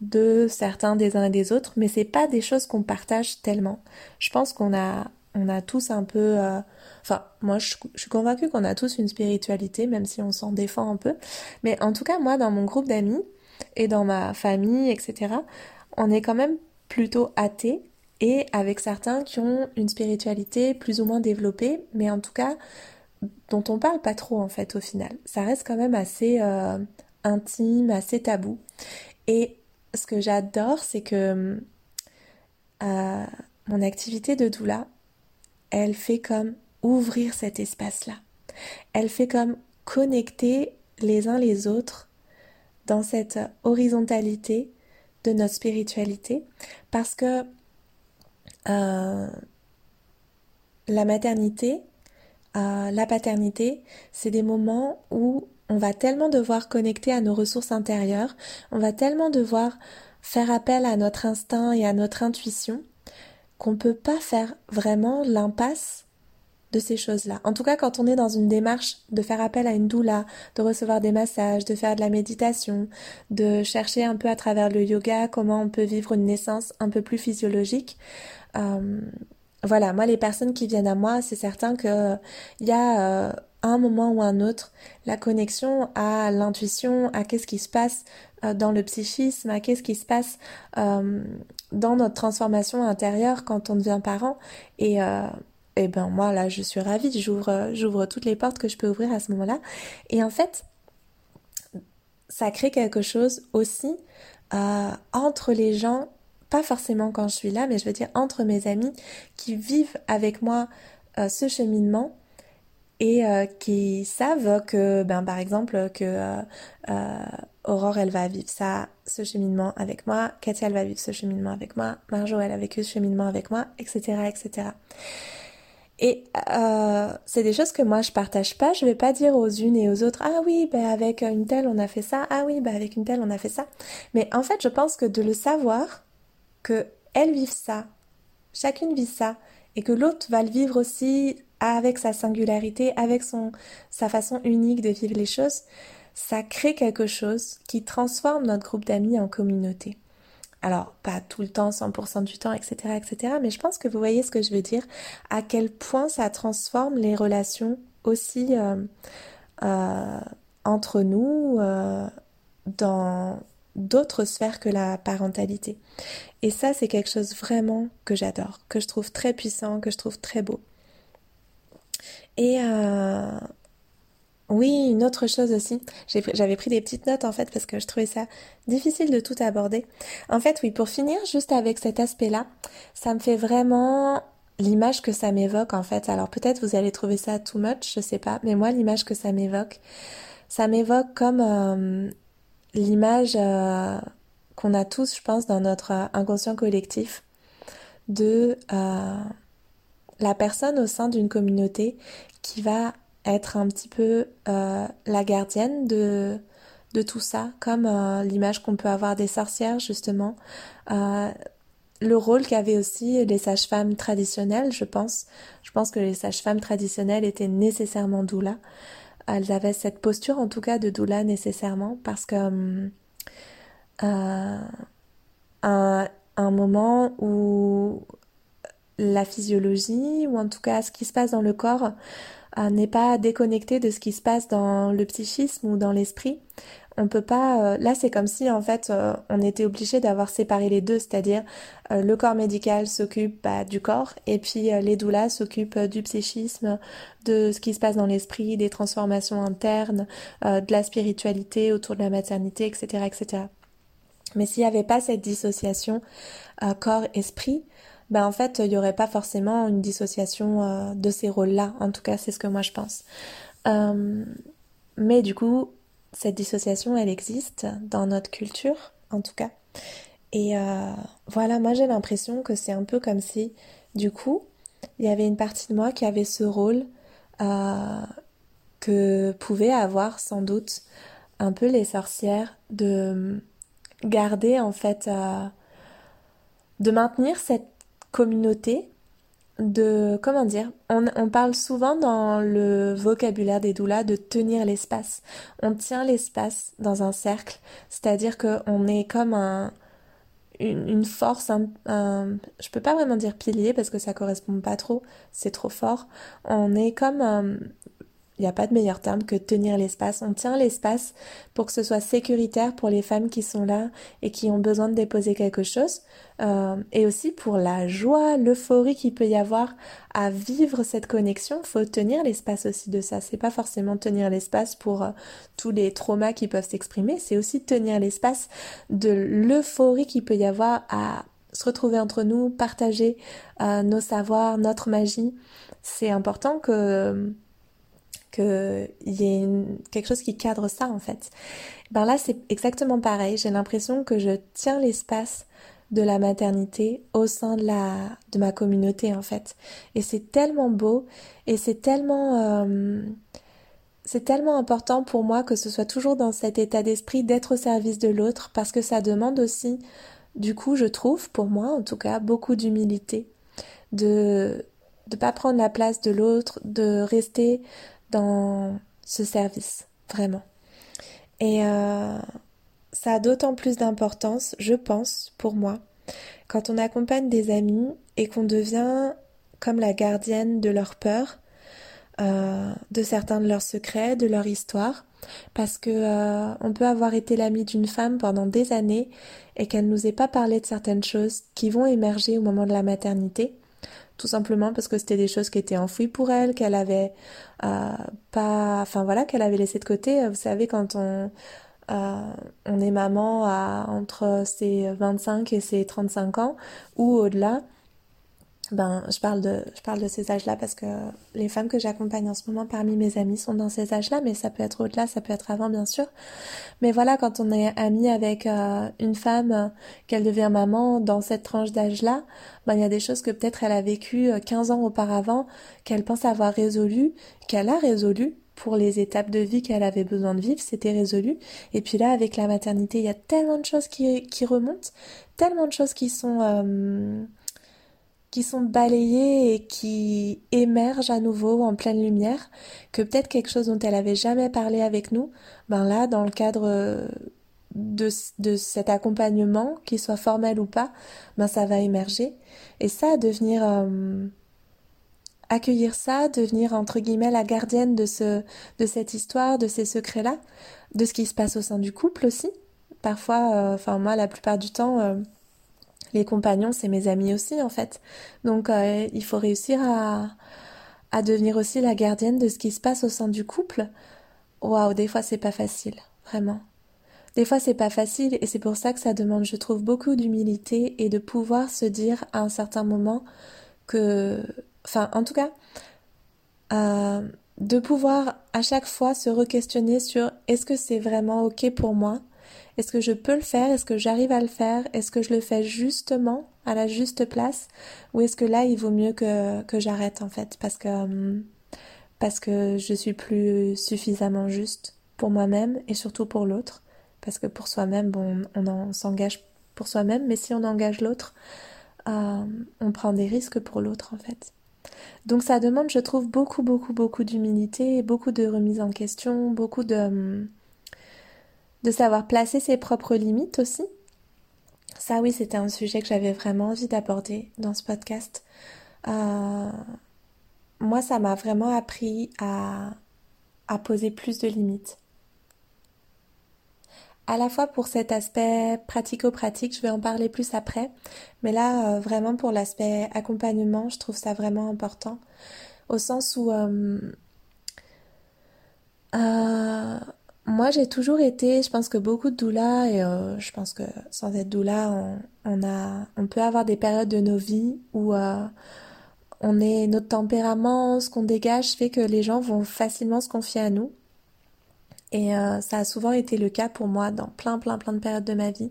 de certains des uns et des autres, mais c'est pas des choses qu'on partage tellement. Je pense qu'on a, on a tous un peu, euh, enfin, moi je, suis convaincue qu'on a tous une spiritualité, même si on s'en défend un peu. Mais en tout cas, moi, dans mon groupe d'amis et dans ma famille, etc., on est quand même plutôt athées et avec certains qui ont une spiritualité plus ou moins développée, mais en tout cas dont on parle pas trop en fait au final. Ça reste quand même assez euh, intime, assez tabou. Et ce que j'adore, c'est que euh, mon activité de doula, elle fait comme ouvrir cet espace-là. Elle fait comme connecter les uns les autres dans cette horizontalité de notre spiritualité parce que euh, la maternité, euh, la paternité, c'est des moments où on va tellement devoir connecter à nos ressources intérieures, on va tellement devoir faire appel à notre instinct et à notre intuition qu'on ne peut pas faire vraiment l'impasse de ces choses-là. En tout cas, quand on est dans une démarche de faire appel à une doula, de recevoir des massages, de faire de la méditation, de chercher un peu à travers le yoga comment on peut vivre une naissance un peu plus physiologique, euh, voilà, moi les personnes qui viennent à moi, c'est certain que il y a euh, un moment ou un autre la connexion à l'intuition, à qu'est-ce qui se passe euh, dans le psychisme, à qu'est-ce qui se passe dans notre transformation intérieure quand on devient parent. Et, et ben moi là, je suis ravie, j'ouvre, j'ouvre toutes les portes que je peux ouvrir à ce moment-là. Et en fait, ça crée quelque chose aussi entre les gens, pas forcément quand je suis là, mais je veux dire entre mes amis qui vivent avec moi ce cheminement et euh, qui savent que, ben, par exemple, que euh, euh, Aurore, elle va vivre ça, ce cheminement avec moi, Katia, elle va vivre ce cheminement avec moi, Marjo, elle a vécu ce cheminement avec moi, etc., etc. Et euh, c'est des choses que moi je partage pas. Je vais pas dire aux unes et aux autres ah oui ben avec une telle on a fait ça ah oui ben avec une telle on a fait ça. Mais en fait je pense que de le savoir que elles vivent ça, chacune vit ça et que l'autre va le vivre aussi avec sa singularité, avec son, sa façon unique de vivre les choses, ça crée quelque chose qui transforme notre groupe d'amis en communauté. Alors, pas tout le temps, 100% du temps, etc., etc., mais je pense que vous voyez ce que je veux dire, à quel point ça transforme les relations aussi euh, euh, entre nous euh, dans d'autres sphères que la parentalité. Et ça, c'est quelque chose vraiment que j'adore, que je trouve très puissant, que je trouve très beau. Et euh, oui, une autre chose aussi, j'avais pris des petites notes en fait parce que je trouvais ça difficile de tout aborder. En fait, oui, pour finir juste avec cet aspect-là, ça me fait vraiment l'image que ça m'évoque en fait. Alors peut-être vous allez trouver ça too much, je sais pas, mais moi l'image que ça m'évoque, ça m'évoque comme euh, l'image euh, qu'on a tous, je pense, dans notre inconscient collectif de la personne au sein d'une communauté qui va être un petit peu euh, la gardienne de, de tout ça, comme euh, l'image qu'on peut avoir des sorcières justement. Euh, le rôle qu'avaient aussi les sages-femmes traditionnelles, je pense. Je pense que les sages-femmes traditionnelles étaient nécessairement doula. Elles avaient cette posture en tout cas de doula nécessairement parce que un, un moment où la physiologie, ou en tout cas ce qui se passe dans le corps, euh, n'est pas déconnecté de ce qui se passe dans le psychisme ou dans l'esprit. On peut pas. Euh, là, c'est comme si en fait euh, on était obligé d'avoir séparé les deux, c'est-à-dire le corps médical s'occupe bah, du corps et puis les doulas s'occupent du psychisme, de ce qui se passe dans l'esprit, des transformations internes, de la spiritualité autour de la maternité, etc., etc. Mais s'il n'y avait pas cette dissociation corps-esprit, ben en fait, il n'y aurait pas forcément une dissociation euh, de ces rôles-là. En tout cas, c'est ce que moi je pense. Euh, mais du coup, cette dissociation, elle existe dans notre culture, en tout cas. Et euh, voilà, moi j'ai l'impression que c'est un peu comme si Du coup, il y avait une partie de moi qui avait ce rôle euh, que pouvaient avoir sans doute un peu les sorcières de garder en fait, euh, de maintenir cette communauté de comment dire on, parle souvent dans le vocabulaire des doulas de tenir l'espace. On tient l'espace dans un cercle c'est-à-dire qu'on est comme un une, force un, je peux pas vraiment dire pilier parce que ça correspond pas trop c'est trop fort. On est comme un, il n'y a pas de meilleur terme que tenir l'espace. On tient l'espace pour que ce soit sécuritaire pour les femmes qui sont là et qui ont besoin de déposer quelque chose. Euh, et aussi pour la joie, l'euphorie qu'il peut y avoir à vivre cette connexion. Faut tenir l'espace aussi de ça. C'est pas forcément tenir l'espace pour euh, tous les traumas qui peuvent s'exprimer. C'est aussi tenir l'espace de l'euphorie qu'il peut y avoir à se retrouver entre nous, partager euh, nos savoirs, notre magie. C'est important que qu'il y ait quelque chose qui cadre ça en fait. Ben là c'est exactement pareil, j'ai l'impression que je tiens l'espace de la maternité au sein de la de ma communauté en fait. Et c'est tellement beau et c'est tellement euh, c'est tellement important pour moi que ce soit toujours dans cet état d'esprit d'être au service de l'autre parce que ça demande aussi du coup je trouve pour moi en tout cas beaucoup d'humilité de de pas prendre la place de l'autre, de rester dans ce service, vraiment. Et euh, ça a d'autant plus d'importance, je pense, pour moi, quand on accompagne des amis et qu'on devient comme la gardienne de leur peur, euh, de certains de leurs secrets, de leur histoire, parce que euh, on peut avoir été l'ami d'une femme pendant des années et qu'elle nous ait pas parlé de certaines choses qui vont émerger au moment de la maternité tout simplement parce que c'était des choses qui étaient enfouies pour elle, qu'elle avait euh, pas, enfin voilà, qu'elle avait laissé de côté. Vous savez, quand on euh, on est maman à entre ses 25 et ses 35 ans ou au-delà, ben, je parle de, je parle de ces âges-là parce que les femmes que j'accompagne en ce moment parmi mes amies sont dans ces âges-là, mais ça peut être au-delà, ça peut être avant, bien sûr. Mais voilà, quand on est ami avec euh, une femme, euh, qu'elle devient maman dans cette tranche d'âge-là, ben, il y a des choses que peut-être elle a vécues 15 euh, ans auparavant, qu'elle pense avoir résolues, qu'elle a résolues pour les étapes de vie qu'elle avait besoin de vivre, c'était résolu. Et puis là, avec la maternité, il y a tellement de choses qui, qui remontent, tellement de choses qui sont qui sont balayées et qui émergent à nouveau en pleine lumière, que peut-être quelque chose dont elle avait jamais parlé avec nous, ben là, dans le cadre euh, de, de cet accompagnement, qu'il soit formel ou pas, ben ça va émerger. Et ça, devenir euh, accueillir ça, devenir entre guillemets la gardienne de ce de cette histoire, de ces secrets-là, de ce qui se passe au sein du couple aussi. Parfois, euh, enfin moi, la plupart du temps les compagnons, c'est mes amis aussi en fait. Donc euh, il faut réussir à, devenir aussi la gardienne de ce qui se passe au sein du couple. Waouh, des fois c'est pas facile, vraiment. Des fois c'est pas facile et c'est pour ça que ça demande, je trouve, beaucoup d'humilité et de pouvoir se dire à un certain moment que, enfin, en tout cas, euh, de pouvoir à chaque fois se re-questionner sur est-ce que c'est vraiment ok pour moi est-ce que je peux le faire? Est-ce que j'arrive à le faire? Est-ce que je le fais justement à la juste place? Ou est-ce que là, il vaut mieux que, que j'arrête en fait? Parce que, hum, parce que je suis plus suffisamment juste pour moi-même et surtout pour l'autre. Parce que pour soi-même, bon, on, s'engage pour soi-même, mais si on engage l'autre, hum, on prend des risques pour l'autre en fait. Donc ça demande, je trouve, beaucoup, beaucoup, beaucoup d'humilité, beaucoup de remise en question, beaucoup de, hum, de savoir placer ses propres limites aussi. Ça oui, c'était un sujet que j'avais vraiment envie d'aborder dans ce podcast. Euh, moi, ça m'a vraiment appris à, à poser plus de limites. À la fois pour cet aspect pratico-pratique, je vais en parler plus après, mais là, euh, vraiment pour l'aspect accompagnement, je trouve ça vraiment important, au sens où euh, moi, j'ai toujours été, je pense que beaucoup de doulas, et euh, je pense que sans être doula, on, a, on peut avoir des périodes de nos vies où euh, on est notre tempérament, ce qu'on dégage fait que les gens vont facilement se confier à nous. Et euh, ça a souvent été le cas pour moi dans plein, plein, plein de périodes de ma vie.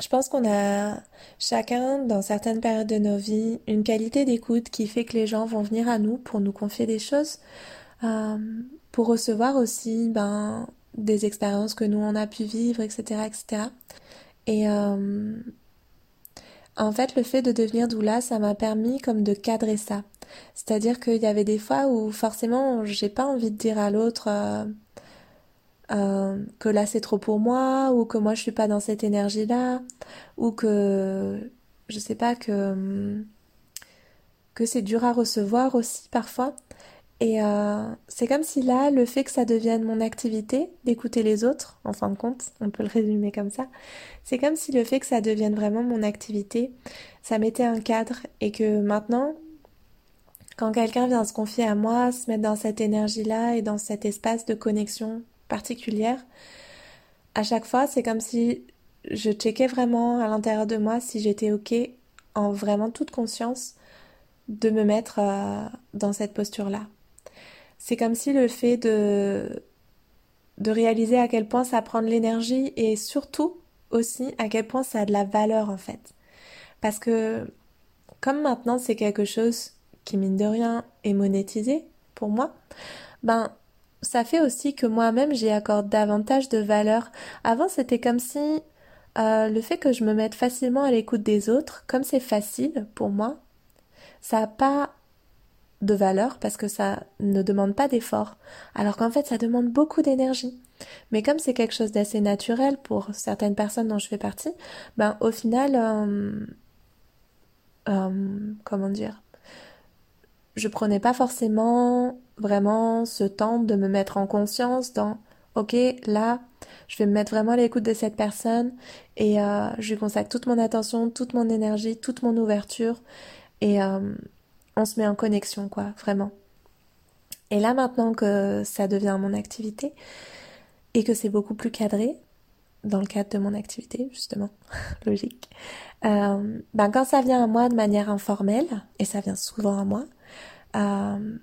je pense qu'on a chacun, dans certaines périodes de nos vies, une qualité d'écoute qui fait que les gens vont venir à nous pour nous confier des choses, pour recevoir aussi ben, des expériences que nous on a pu vivre, etc. etc. Et euh, en fait, le fait de devenir doula, ça m'a permis comme de cadrer ça. C'est-à-dire qu'il y avait des fois où forcément j'ai pas envie de dire à l'autre euh, euh, que là c'est trop pour moi, ou que moi je suis pas dans cette énergie-là, ou que je sais pas que que c'est dur à recevoir aussi parfois. Et euh, c'est comme si là, le fait que ça devienne mon activité, d'écouter les autres, en fin de compte, on peut le résumer comme ça, c'est comme si le fait que ça devienne vraiment mon activité, ça mettait un cadre et que maintenant, quand quelqu'un vient se confier à moi, se mettre dans cette énergie-là et dans cet espace de connexion particulière, à chaque fois, c'est comme si je checkais vraiment à l'intérieur de moi si j'étais OK en vraiment toute conscience de me mettre euh, dans cette posture-là. C'est comme si le fait de, de réaliser à quel point ça prend de l'énergie et surtout aussi à quel point ça a de la valeur en fait. Parce que comme maintenant c'est quelque chose qui mine de rien est monétisé pour moi, ben ça fait aussi que moi-même j'y accorde davantage de valeur. Avant c'était comme si euh, le fait que je me mette facilement à l'écoute des autres, comme c'est facile pour moi, ça n'a pas de valeur parce que ça ne demande pas d'effort, alors qu'en fait ça demande beaucoup d'énergie. Mais comme c'est quelque chose d'assez naturel pour certaines personnes dont je fais partie, ben au final, euh, euh, comment dire, je prenais pas forcément vraiment ce temps de me mettre en conscience dans ok là je vais me mettre vraiment à l'écoute de cette personne et euh, je lui consacre toute mon attention, toute mon énergie, toute mon ouverture et on se met en connexion, quoi, vraiment. Et là, maintenant que ça devient mon activité et que c'est beaucoup plus cadré, dans le cadre de mon activité, justement, logique, euh, ben quand ça vient à moi de manière informelle, et ça vient souvent à moi, euh,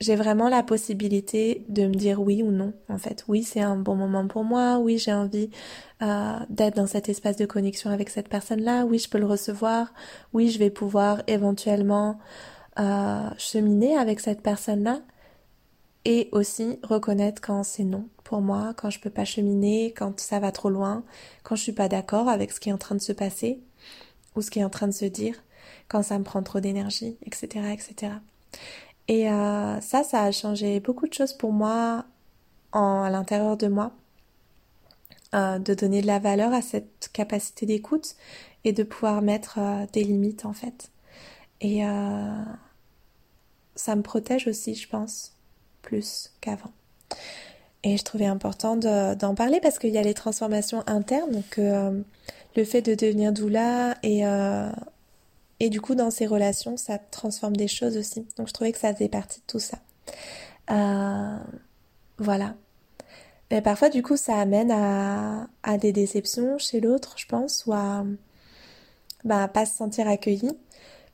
j'ai vraiment la possibilité de me dire oui ou non, en fait. Oui, c'est un bon moment pour moi, oui, j'ai envie euh, d'être dans cet espace de connexion avec cette personne-là, oui, je peux le recevoir, oui, je vais pouvoir éventuellement cheminer avec cette personne-là et aussi reconnaître quand c'est non pour moi, quand je peux pas cheminer, quand ça va trop loin, quand je suis pas d'accord avec ce qui est en train de se passer ou ce qui est en train de se dire, quand ça me prend trop d'énergie, etc., etc. Et euh, ça, ça a changé beaucoup de choses pour moi en, à l'intérieur de moi, euh, de donner de la valeur à cette capacité d'écoute et de pouvoir mettre euh, des limites en fait. Et ça me protège aussi, je pense, plus qu'avant. Et je trouvais important d'en parler parce qu'il y a les transformations internes, que euh, le fait de devenir doula et, euh, et du coup dans ces relations, ça transforme des choses aussi. Donc je trouvais que ça faisait partie de tout ça. Euh, voilà. Mais parfois du coup ça amène à, des déceptions chez l'autre, je pense, ou à bah, pas se sentir accueilli.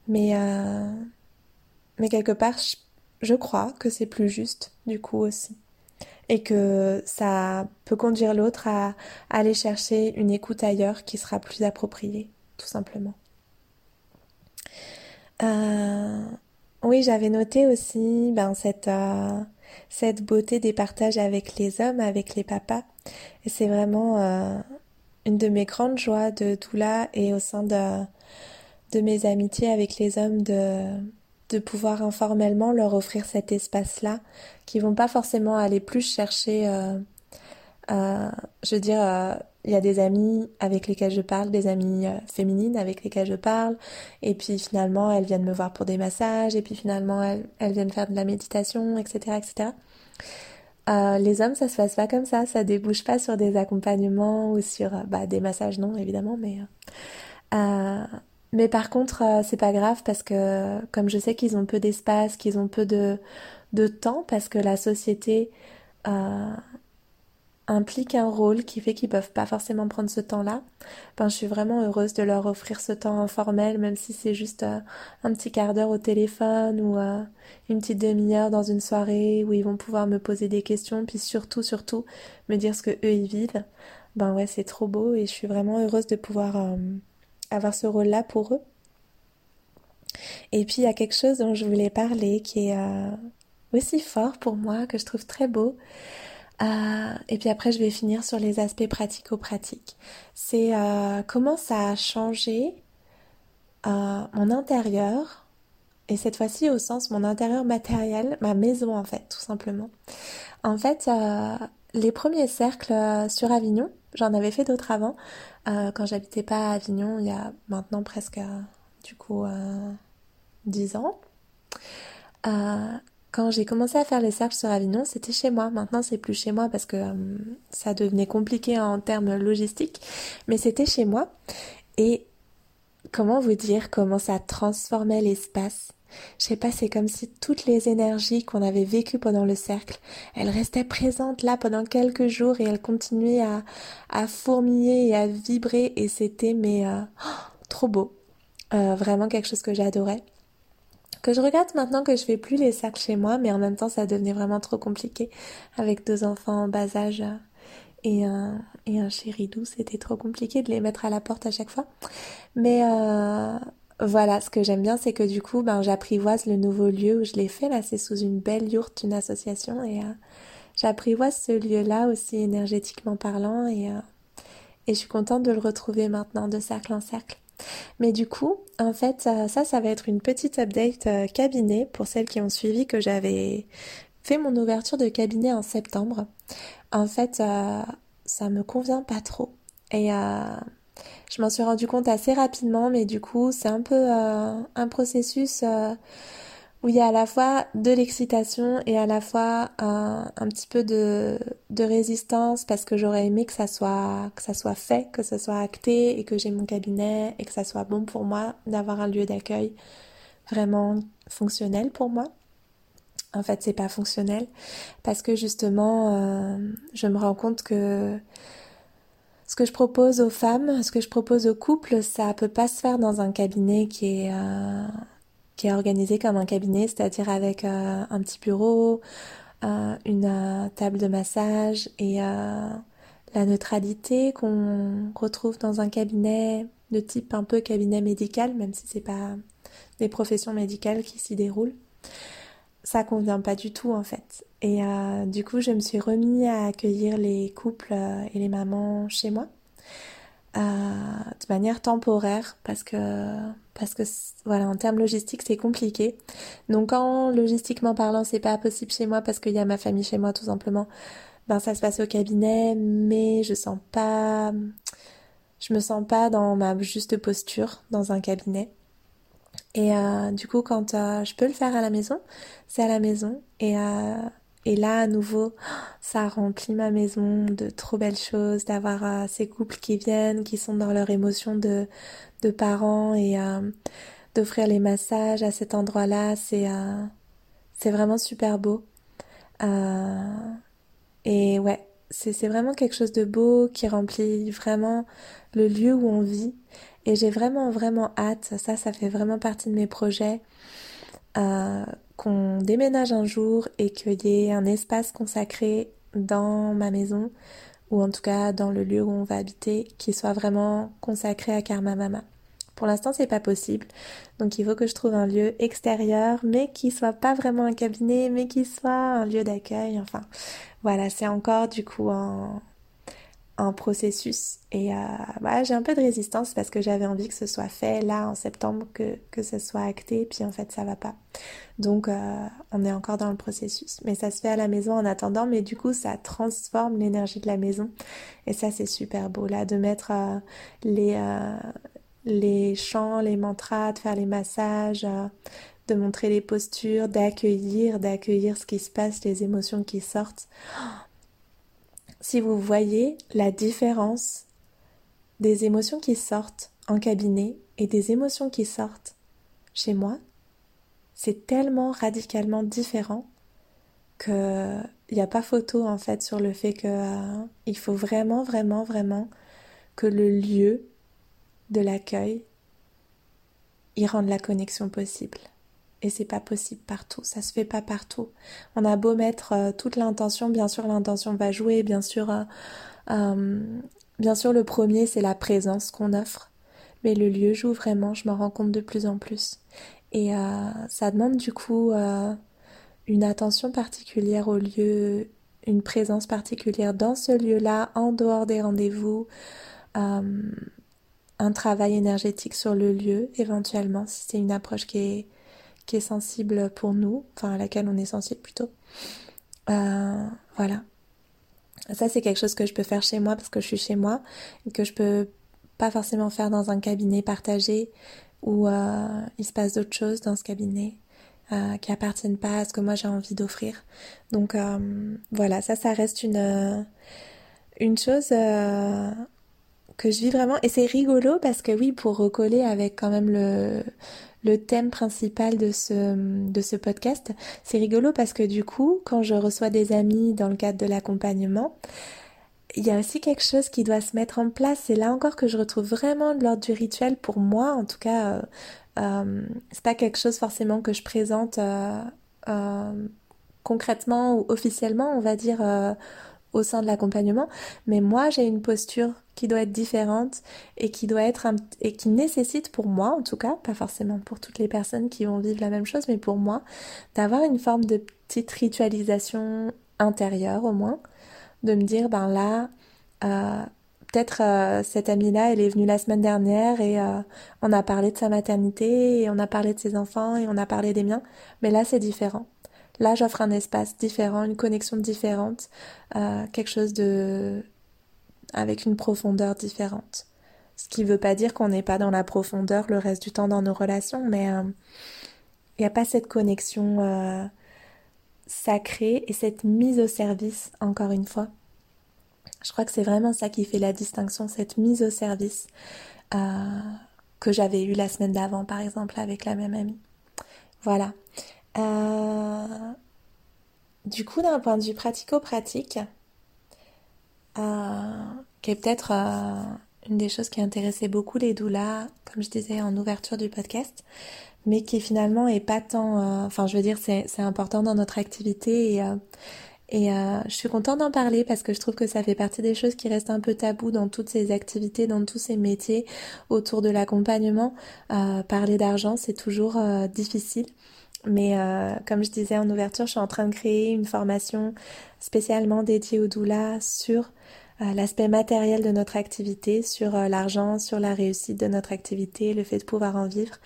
Mais mais quelque part, je crois que c'est plus juste, du coup aussi. Et que ça peut conduire l'autre à aller chercher une écoute ailleurs qui sera plus appropriée, tout simplement. Euh, oui, j'avais noté aussi ben, cette, euh, cette beauté des partages avec les hommes, avec les papas. Et c'est vraiment euh, une de mes grandes joies de tout là et au sein de, de mes amitiés avec les hommes de de pouvoir informellement leur offrir cet espace-là, qui vont pas forcément aller plus chercher, euh, euh, je veux dire, euh, il y a des amis avec lesquels je parle, des amies féminines avec lesquelles je parle, et puis finalement elles viennent me voir pour des massages, et puis finalement elles, viennent faire de la méditation, etc., etc. les hommes, ça se passe pas comme ça, ça débouche pas sur des accompagnements ou sur bah, des massages, non évidemment, mais mais par contre, euh, c'est pas grave parce que comme je sais qu'ils ont peu d'espace, qu'ils ont peu de, de temps, parce que la société euh, implique un rôle qui fait qu'ils peuvent pas forcément prendre ce temps-là, ben, je suis vraiment heureuse de leur offrir ce temps informel, même si c'est juste euh, un petit quart d'heure au téléphone ou une petite demi-heure dans une soirée où ils vont pouvoir me poser des questions, puis surtout, surtout, me dire ce que eux ils vivent. ben ouais, c'est trop beau et je suis vraiment heureuse de pouvoir euh, avoir ce rôle-là pour eux. Et puis il y a quelque chose dont je voulais parler qui est euh, aussi fort pour moi, que je trouve très beau. Euh, et puis après, je vais finir sur les aspects pratico-pratiques. C'est comment ça a changé mon intérieur, et cette fois-ci au sens mon intérieur matériel, ma maison en fait, tout simplement. En fait, les premiers cercles sur Avignon, J'en avais fait d'autres avant, euh, quand j'habitais pas à Avignon, il y a maintenant presque, du coup, euh, 10 ans. Euh, quand j'ai commencé à faire les cercles sur Avignon, c'était chez moi. Maintenant, c'est plus chez moi parce que euh, ça devenait compliqué en termes logistiques, mais c'était chez moi. Et comment vous dire comment ça transformait l'espace? Je sais pas, c'est comme si toutes les énergies qu'on avait vécues pendant le cercle, elles restaient présentes là pendant quelques jours et elles continuaient à, à fourmiller et à vibrer et c'était mais euh, trop beau. Euh, vraiment quelque chose que j'adorais. Que je regrette maintenant que je fais plus les cercles chez moi, mais en même temps ça devenait vraiment trop compliqué avec deux enfants en bas âge euh, et un, et un chéri doux, c'était trop compliqué de les mettre à la porte à chaque fois. Mais voilà, ce que j'aime bien, c'est que du coup, ben, j'apprivoise le nouveau lieu où je l'ai fait. Là, c'est sous une belle yourte d'une association et euh, j'apprivoise ce lieu-là aussi énergétiquement parlant et, euh, et je suis contente de le retrouver maintenant de cercle en cercle. Mais du coup, en fait, ça, ça va être une petite update euh, cabinet pour celles qui ont suivi que j'avais fait mon ouverture de cabinet en septembre. En fait, ça me convient pas trop. Et je m'en suis rendu compte assez rapidement, mais du coup, c'est un peu euh, un processus euh, où il y a à la fois de l'excitation et à la fois un, petit peu de, résistance parce que j'aurais aimé que ça soit que ça soit fait, que ça soit acté et que j'ai mon cabinet et que ça soit bon pour moi d'avoir un lieu d'accueil vraiment fonctionnel pour moi. En fait, c'est pas fonctionnel parce que justement, euh, je me rends compte que ce que je propose aux femmes, ce que je propose aux couples, ça peut pas se faire dans un cabinet qui est euh, qui est organisé comme un cabinet, c'est-à-dire avec euh, un petit bureau, euh, une table de massage et la neutralité qu'on retrouve dans un cabinet de type un peu cabinet médical, même si c'est pas des professions médicales qui s'y déroulent ça convient pas du tout en fait. Et euh, du coup, je me suis remis à accueillir les couples euh, et les mamans chez moi euh, de manière temporaire parce que parce que voilà en termes logistiques c'est compliqué. Donc quand logistiquement parlant c'est pas possible chez moi parce qu'il y a ma famille chez moi tout simplement, ben ça se passe au cabinet, mais je sens pas je me sens pas dans ma juste posture dans un cabinet. Et du coup, quand je peux le faire à la maison, c'est à la maison. Et, et là, à nouveau, ça remplit ma maison de trop belles choses, d'avoir ces couples qui viennent, qui sont dans leur émotion de, de parents et d'offrir les massages à cet endroit-là. C'est c'est vraiment super beau. et ouais, c'est vraiment quelque chose de beau qui remplit vraiment le lieu où on vit. Et j'ai vraiment, vraiment hâte, ça, ça fait vraiment partie de mes projets, euh, qu'on déménage un jour et qu'il y ait un espace consacré dans ma maison, ou en tout cas dans le lieu où on va habiter, qui soit vraiment consacré à Karma Mama. Pour l'instant, c'est pas possible. Donc, il faut que je trouve un lieu extérieur, mais qui soit pas vraiment un cabinet, mais qui soit un lieu d'accueil. Enfin, voilà, c'est encore du coup en, un processus. Et euh, bah, j'ai un peu de résistance parce que j'avais envie que ce soit fait là en septembre, que, que ce soit acté, puis en fait ça va pas. Donc euh, on est encore dans le processus. Mais ça se fait à la maison en attendant, mais du coup ça transforme l'énergie de la maison. Et ça c'est super beau là, de mettre euh, les, les chants, les mantras, de faire les massages de montrer les postures, d'accueillir, d'accueillir ce qui se passe, les émotions qui sortent si vous voyez la différence des émotions qui sortent en cabinet et des émotions qui sortent chez moi, c'est tellement radicalement différent que il n'y a pas photo en fait sur le fait que euh, il faut vraiment vraiment vraiment que le lieu de l'accueil y rende la connexion possible et c'est pas possible partout, ça se fait pas partout. On a beau mettre euh, toute l'intention, bien sûr l'intention va jouer, bien sûr euh, euh, bien sûr, le premier, c'est la présence qu'on offre. Mais le lieu joue vraiment, je m'en rends compte de plus en plus. Et ça demande du coup une attention particulière au lieu, une présence particulière dans ce lieu-là, en dehors des rendez-vous, un travail énergétique sur le lieu éventuellement, si c'est une approche qui est, qui est sensible pour nous, enfin à laquelle on est sensible plutôt. voilà. Ça, c'est quelque chose que je peux faire chez moi parce que je suis chez moi et que je peux pas forcément faire dans un cabinet partagé où euh, il se passe d'autres choses dans ce cabinet euh, qui appartiennent pas à ce que moi j'ai envie d'offrir. Donc euh, voilà, ça, ça reste une une chose que je vis vraiment et c'est rigolo parce que oui, pour recoller avec quand même le le thème principal de ce, de ce podcast. C'est rigolo parce que du coup, quand je reçois des amis dans le cadre de l'accompagnement, il y a aussi quelque chose qui doit se mettre en place. C'est là encore que je retrouve vraiment de l'ordre du rituel pour moi. En tout cas, euh, euh, c'est pas quelque chose forcément que je présente euh, concrètement ou officiellement, on va dire, au sein de l'accompagnement. Mais moi, j'ai une posture qui doit être différente et qui doit être et qui nécessite pour moi en tout cas, pas forcément pour toutes les personnes qui vont vivre la même chose, mais pour moi, d'avoir une forme de petite ritualisation intérieure au moins, de me dire ben là, euh, peut-être euh, cette amie-là, elle est venue la semaine dernière et euh, on a parlé de sa maternité et on a parlé de ses enfants et on a parlé des miens, mais là c'est différent. Là, j'offre un espace différent, une connexion différente, euh, quelque chose de avec une profondeur différente. Ce qui ne veut pas dire qu'on n'est pas dans la profondeur le reste du temps dans nos relations, mais il euh, n'y a pas cette connexion euh, sacrée et cette mise au service, encore une fois. Je crois que c'est vraiment ça qui fait la distinction, cette mise au service que j'avais eue la semaine d'avant, par exemple, avec la même amie. Voilà. Du coup, d'un point de vue pratico-pratique, euh, qui est peut-être euh, une des choses qui intéressait beaucoup les doulas, comme je disais en ouverture du podcast, mais qui finalement est pas tant, euh, enfin je veux dire c'est important dans notre activité et et je suis contente d'en parler parce que je trouve que ça fait partie des choses qui restent un peu tabou dans toutes ces activités, dans tous ces métiers autour de l'accompagnement. parler d'argent, c'est toujours difficile. Mais comme je disais en ouverture, je suis en train de créer une formation spécialement dédiée aux doulas sur euh, l'aspect matériel de notre activité, sur euh, l'argent, sur la réussite de notre activité, le fait de pouvoir en vivre.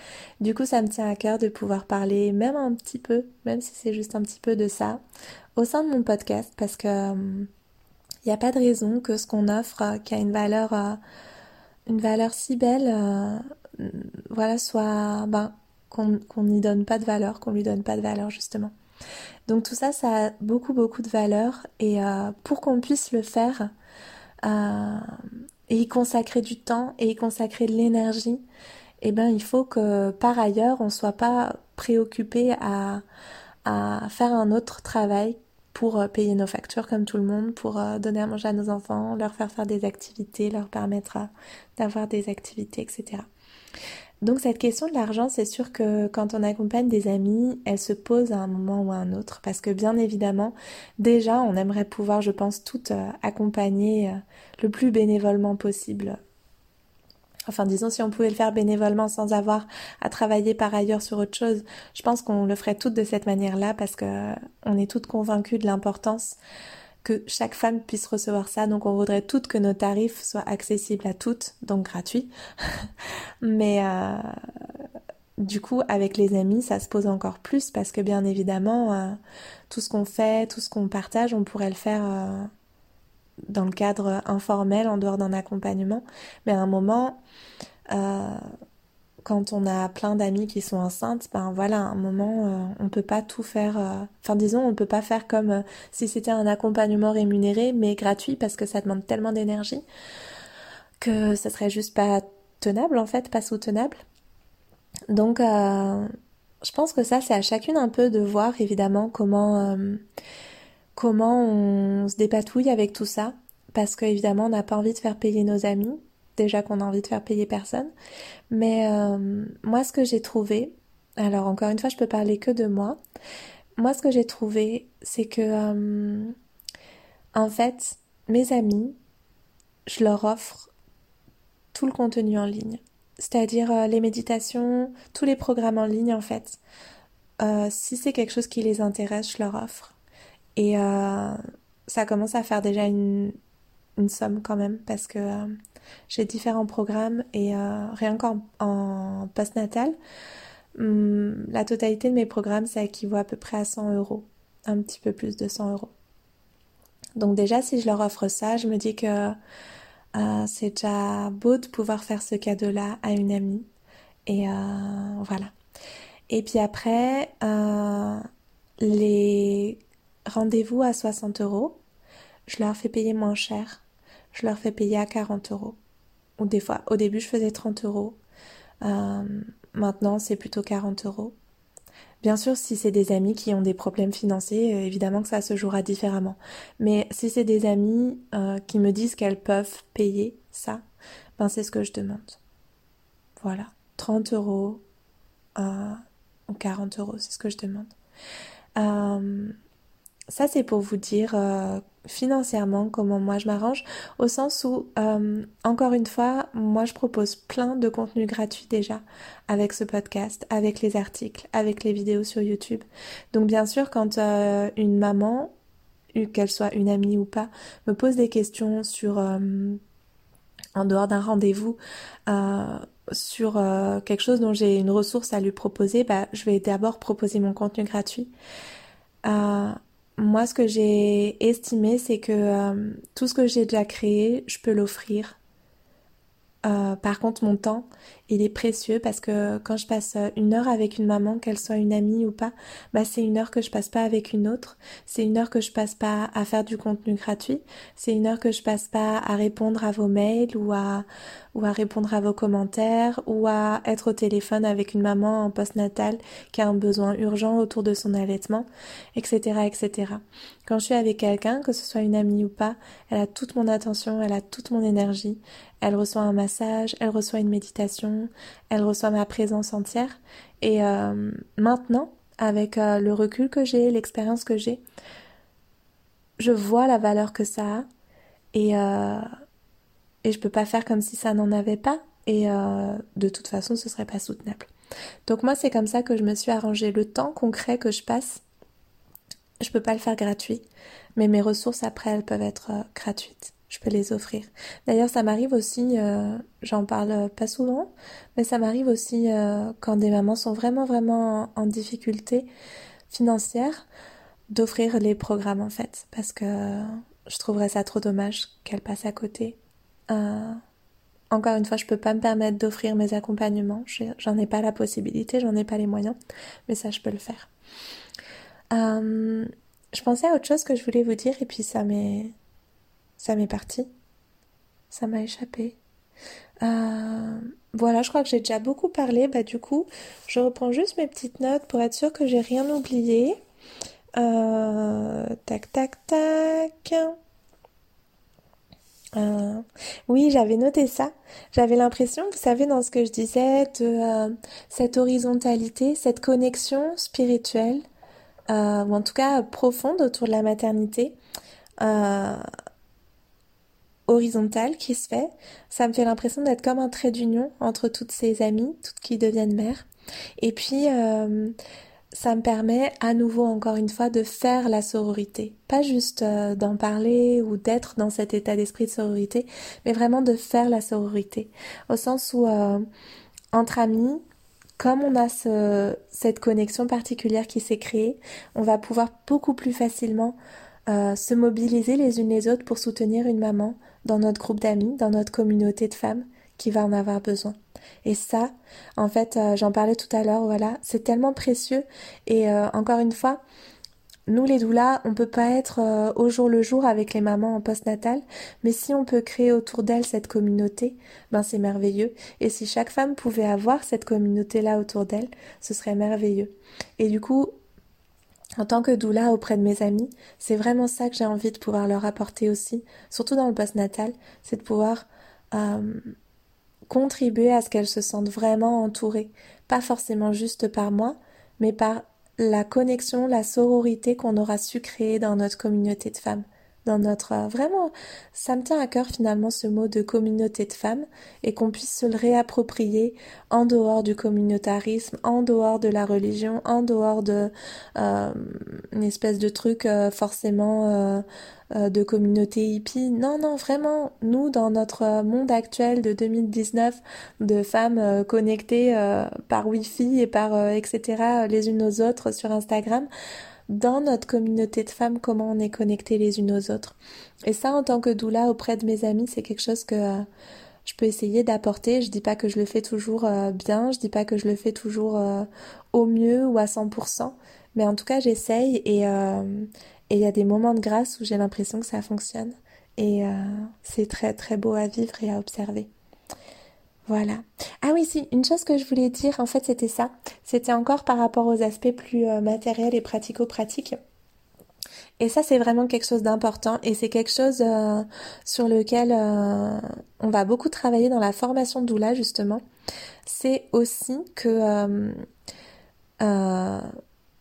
Du coup, ça me tient à cœur de pouvoir parler même un petit peu, même si c'est juste un petit peu de ça, au sein de mon podcast, parce que il euh, n'y a pas de raison que ce qu'on offre, qui a une valeur, une valeur si belle, voilà, soit, ben, qu'on n'y donne pas de valeur, qu'on lui donne pas de valeur justement. Donc tout ça, ça a beaucoup beaucoup de valeur et pour qu'on puisse le faire, euh, et y consacrer du temps et y consacrer de l'énergie, eh ben il faut que par ailleurs on soit pas préoccupé à, à faire un autre travail pour euh, payer nos factures comme tout le monde, pour euh, donner à manger à nos enfants, leur faire faire des activités, leur permettre d'avoir des activités, etc. Donc cette question de l'argent, c'est sûr que quand on accompagne des amis, elle se pose à un moment ou à un autre, parce que bien évidemment, déjà, on aimerait pouvoir, je pense, toutes euh, accompagner euh, le plus bénévolement possible. Enfin, disons, si on pouvait le faire bénévolement sans avoir à travailler par ailleurs sur autre chose, je pense qu'on le ferait toutes de cette manière-là, parce que on est toutes convaincues de l'importance que chaque femme puisse recevoir ça. Donc on voudrait toutes que nos tarifs soient accessibles à toutes, donc gratuits. Mais euh, du coup, avec les amis, ça se pose encore plus parce que bien évidemment, euh, tout ce qu'on fait, tout ce qu'on partage, on pourrait le faire euh, dans le cadre informel, en dehors d'un accompagnement. Mais à un moment, quand on a plein d'amis qui sont enceintes, ben voilà, à un moment, euh, on peut pas tout faire. Euh, enfin, disons, on peut pas faire comme euh, si c'était un accompagnement rémunéré, mais gratuit, parce que ça demande tellement d'énergie que ça serait juste pas tenable, en fait, pas soutenable. Donc, je pense que ça, c'est à chacune un peu de voir, évidemment, comment comment on se dépatouille avec tout ça, parce qu'évidemment, on n'a pas envie de faire payer nos amis déjà qu'on a envie de faire payer personne. Mais euh, moi, ce que j'ai trouvé, alors encore une fois, je peux parler que de moi. Moi, ce que j'ai trouvé, c'est que, euh, en fait, mes amis, je leur offre tout le contenu en ligne. C'est-à-dire euh, les méditations, tous les programmes en ligne en fait. Si c'est quelque chose qui les intéresse, je leur offre. Et ça commence à faire déjà une, une somme quand même parce que j'ai différents programmes et rien qu'en en postnatal, hum, la totalité de mes programmes, ça équivaut à peu près à 100 euros. Un petit peu plus de 100 euros. Donc déjà, si je leur offre ça, je me dis que euh, c'est déjà beau de pouvoir faire ce cadeau-là à une amie. Et euh, voilà. Et puis après, euh, les rendez-vous à 60 euros, je leur fais payer moins cher. Je leur fais payer à 40 euros. Ou des fois, au début, je faisais 30 euros. maintenant, c'est plutôt 40 euros. Bien sûr, si c'est des amis qui ont des problèmes financiers, euh, évidemment que ça se jouera différemment. Mais si c'est des amis euh, qui me disent qu'elles peuvent payer ça, ben c'est ce que je demande. Voilà, 30 euros euh, ou 40 euros, c'est ce que je demande. Ça, c'est pour vous dire financièrement comment moi je m'arrange. Au sens où euh, encore une fois moi je propose plein de contenus gratuits déjà avec ce podcast avec les articles avec les vidéos sur YouTube. Donc bien sûr quand euh, une maman qu'elle soit une amie ou pas me pose des questions sur euh, en dehors d'un rendez-vous sur quelque chose dont j'ai une ressource à lui proposer bah je vais d'abord proposer mon contenu gratuit moi, ce que j'ai estimé, c'est que euh, tout ce que j'ai déjà créé, je peux l'offrir euh, par contre, mon temps, il est précieux parce que quand je passe euh, une heure avec une maman, qu'elle soit une amie ou pas, bah c'est une heure que je passe pas avec une autre. C'est une heure que je passe pas à faire du contenu gratuit. C'est une heure que je passe pas à répondre à vos mails ou à ou à répondre à vos commentaires ou à être au téléphone avec une maman en post-natal qui a un besoin urgent autour de son allaitement, etc., etc. Quand je suis avec quelqu'un, que ce soit une amie ou pas, elle a toute mon attention, elle a toute mon énergie, elle reçoit un massage, elle reçoit une méditation, elle reçoit ma présence entière. Et euh, maintenant, avec euh, le recul que j'ai, l'expérience que j'ai, je vois la valeur que ça a et, euh, et je peux pas faire comme si ça n'en avait pas et euh, de toute façon ce serait pas soutenable. Donc moi c'est comme ça que je me suis arrangé le temps concret que je passe. Je peux pas le faire gratuit, mais mes ressources après elles peuvent être gratuites je peux les offrir. D'ailleurs, ça m'arrive aussi, euh, j'en parle pas souvent, mais ça m'arrive aussi euh, quand des mamans sont vraiment vraiment en, difficulté financière d'offrir les programmes en fait, parce que je trouverais ça trop dommage qu'elles passent à côté. Euh, encore une fois, je peux pas me permettre d'offrir mes accompagnements, j'en ai pas la possibilité, j'en ai pas les moyens, mais ça je peux le faire. je pensais à autre chose que je voulais vous dire et puis ça m'est ça m'est parti. Ça m'a échappé. Euh, voilà, je crois que j'ai déjà beaucoup parlé. Bah, du coup, je reprends juste mes petites notes pour être sûre que j'ai rien oublié. Euh, tac, tac, tac. Euh, oui, j'avais noté ça. J'avais l'impression, vous savez, dans ce que je disais, de cette horizontalité, cette connexion spirituelle, ou en tout cas profonde autour de la maternité horizontale qui se fait. Ça me fait l'impression d'être comme un trait d'union entre toutes ces amies, toutes qui deviennent mères. Et puis, euh, ça me permet à nouveau, encore une fois, de faire la sororité. Pas juste euh, d'en parler ou d'être dans cet état d'esprit de sororité, mais vraiment de faire la sororité. Au sens où, euh, entre amis, comme on a ce, cette connexion particulière qui s'est créée, on va pouvoir beaucoup plus facilement se mobiliser les unes les autres pour soutenir une maman dans notre groupe d'amis, dans notre communauté de femmes qui va en avoir besoin. Et ça, en fait, euh, j'en parlais tout à l'heure, voilà, c'est tellement précieux. Et euh, encore une fois, nous les doulas, on peut pas être euh, au jour le jour avec les mamans en post-natal, mais si on peut créer autour d'elles cette communauté, ben c'est merveilleux. Et si chaque femme pouvait avoir cette communauté-là autour d'elle, ce serait merveilleux. Et du coup, en tant que doula auprès de mes amis, c'est vraiment ça que j'ai envie de pouvoir leur apporter aussi, surtout dans le post-natal, c'est de pouvoir euh, contribuer à ce qu'elles se sentent vraiment entourées, pas forcément juste par moi, mais par la connexion, la sororité qu'on aura su créer dans notre communauté de femmes. Dans notre euh, vraiment ça me tient à cœur finalement ce mot de communauté de femmes et qu'on puisse se le réapproprier en dehors du communautarisme, en dehors de la religion, en dehors de euh, une espèce de truc euh, forcément de communauté hippie. Non, non, vraiment, nous, dans notre monde actuel de 2019, de femmes connectées par Wi-Fi et par etc. les unes aux autres sur Instagram, dans notre communauté de femmes comment on est connectés les unes aux autres. Et ça, en tant que doula auprès de mes amis, c'est quelque chose que euh, je peux essayer d'apporter. Je dis pas que je le fais toujours euh, bien, je dis pas que je le fais toujours euh, au mieux ou à 100%, mais en tout cas, j'essaye et il y a des moments de grâce où j'ai l'impression que ça fonctionne. Et c'est très très beau à vivre et à observer. Voilà. Ah oui, si, une chose que je voulais dire, en fait, c'était ça. C'était encore par rapport aux aspects plus euh, matériels et pratico-pratiques. Et ça, c'est vraiment quelque chose d'important et c'est quelque chose euh, sur lequel euh, on va beaucoup travailler dans la formation doula, justement. C'est aussi que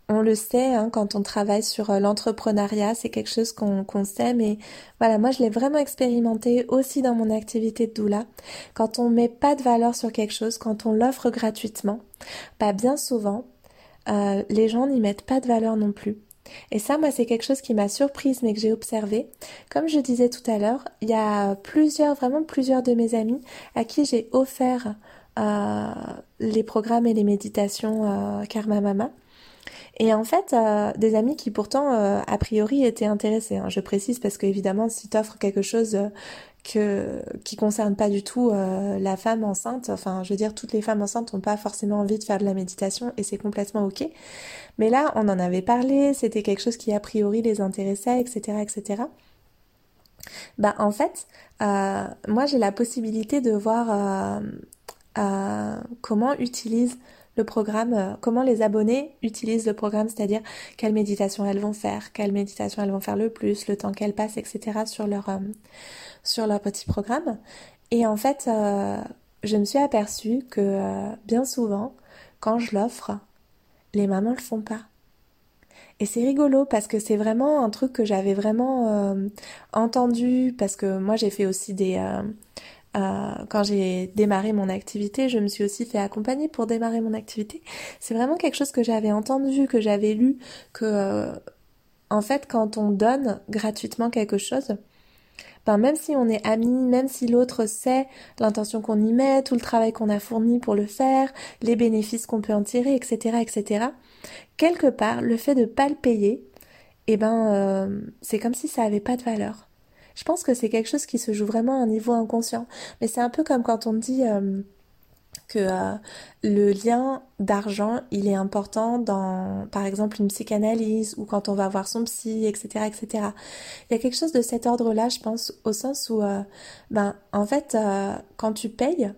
on le sait hein, quand on travaille sur euh, l'entrepreneuriat, c'est quelque chose qu'on sait, mais voilà, moi je l'ai vraiment expérimenté aussi dans mon activité de doula. Quand on met pas de valeur sur quelque chose, quand on l'offre gratuitement, bah, bien souvent, euh, les gens n'y mettent pas de valeur non plus. Et ça, moi, c'est quelque chose qui m'a surprise, mais que j'ai observé. Comme je disais tout à l'heure, il y a plusieurs, vraiment plusieurs de mes amis à qui j'ai offert euh, les programmes et les méditations Karma Mama. Et en fait, euh, des amis qui pourtant, euh, a priori, étaient intéressés. Hein. Je précise parce qu'évidemment, si tu offres quelque chose euh, que, qui concerne pas du tout la femme enceinte, enfin, je veux dire, toutes les femmes enceintes n'ont pas forcément envie de faire de la méditation et c'est complètement ok. Mais là, on en avait parlé, c'était quelque chose qui a priori les intéressait, etc., etc. Bah, en fait, moi, j'ai la possibilité de voir comment utilise le programme, euh, comment les abonnés utilisent le programme, c'est-à-dire quelle méditation elles vont faire, quelle méditation elles vont faire le plus, le temps qu'elles passent, etc. sur leur, euh, sur leur petit programme. Et en fait, euh, je me suis aperçue que bien souvent, quand je l'offre, les mamans le font pas. Et c'est rigolo parce que c'est vraiment un truc que j'avais vraiment entendu parce que moi j'ai fait aussi des euh, quand j'ai démarré mon activité, je me suis aussi fait accompagner pour démarrer mon activité. C'est vraiment quelque chose que j'avais entendu, que j'avais lu, que euh, en fait quand on donne gratuitement quelque chose, ben même si on est amis, même si l'autre sait l'intention qu'on y met, tout le travail qu'on a fourni pour le faire, les bénéfices qu'on peut en tirer, etc., etc. Quelque part, le fait de pas le payer, eh ben euh, c'est comme si ça avait pas de valeur. Je pense que c'est quelque chose qui se joue vraiment à un niveau inconscient. Mais c'est un peu comme quand on dit euh, que euh, le lien d'argent, il est important dans, par exemple, une psychanalyse ou quand on va voir son psy, etc., etc. Il y a quelque chose de cet ordre-là, je pense, au sens où, euh, ben, en fait, quand tu payes,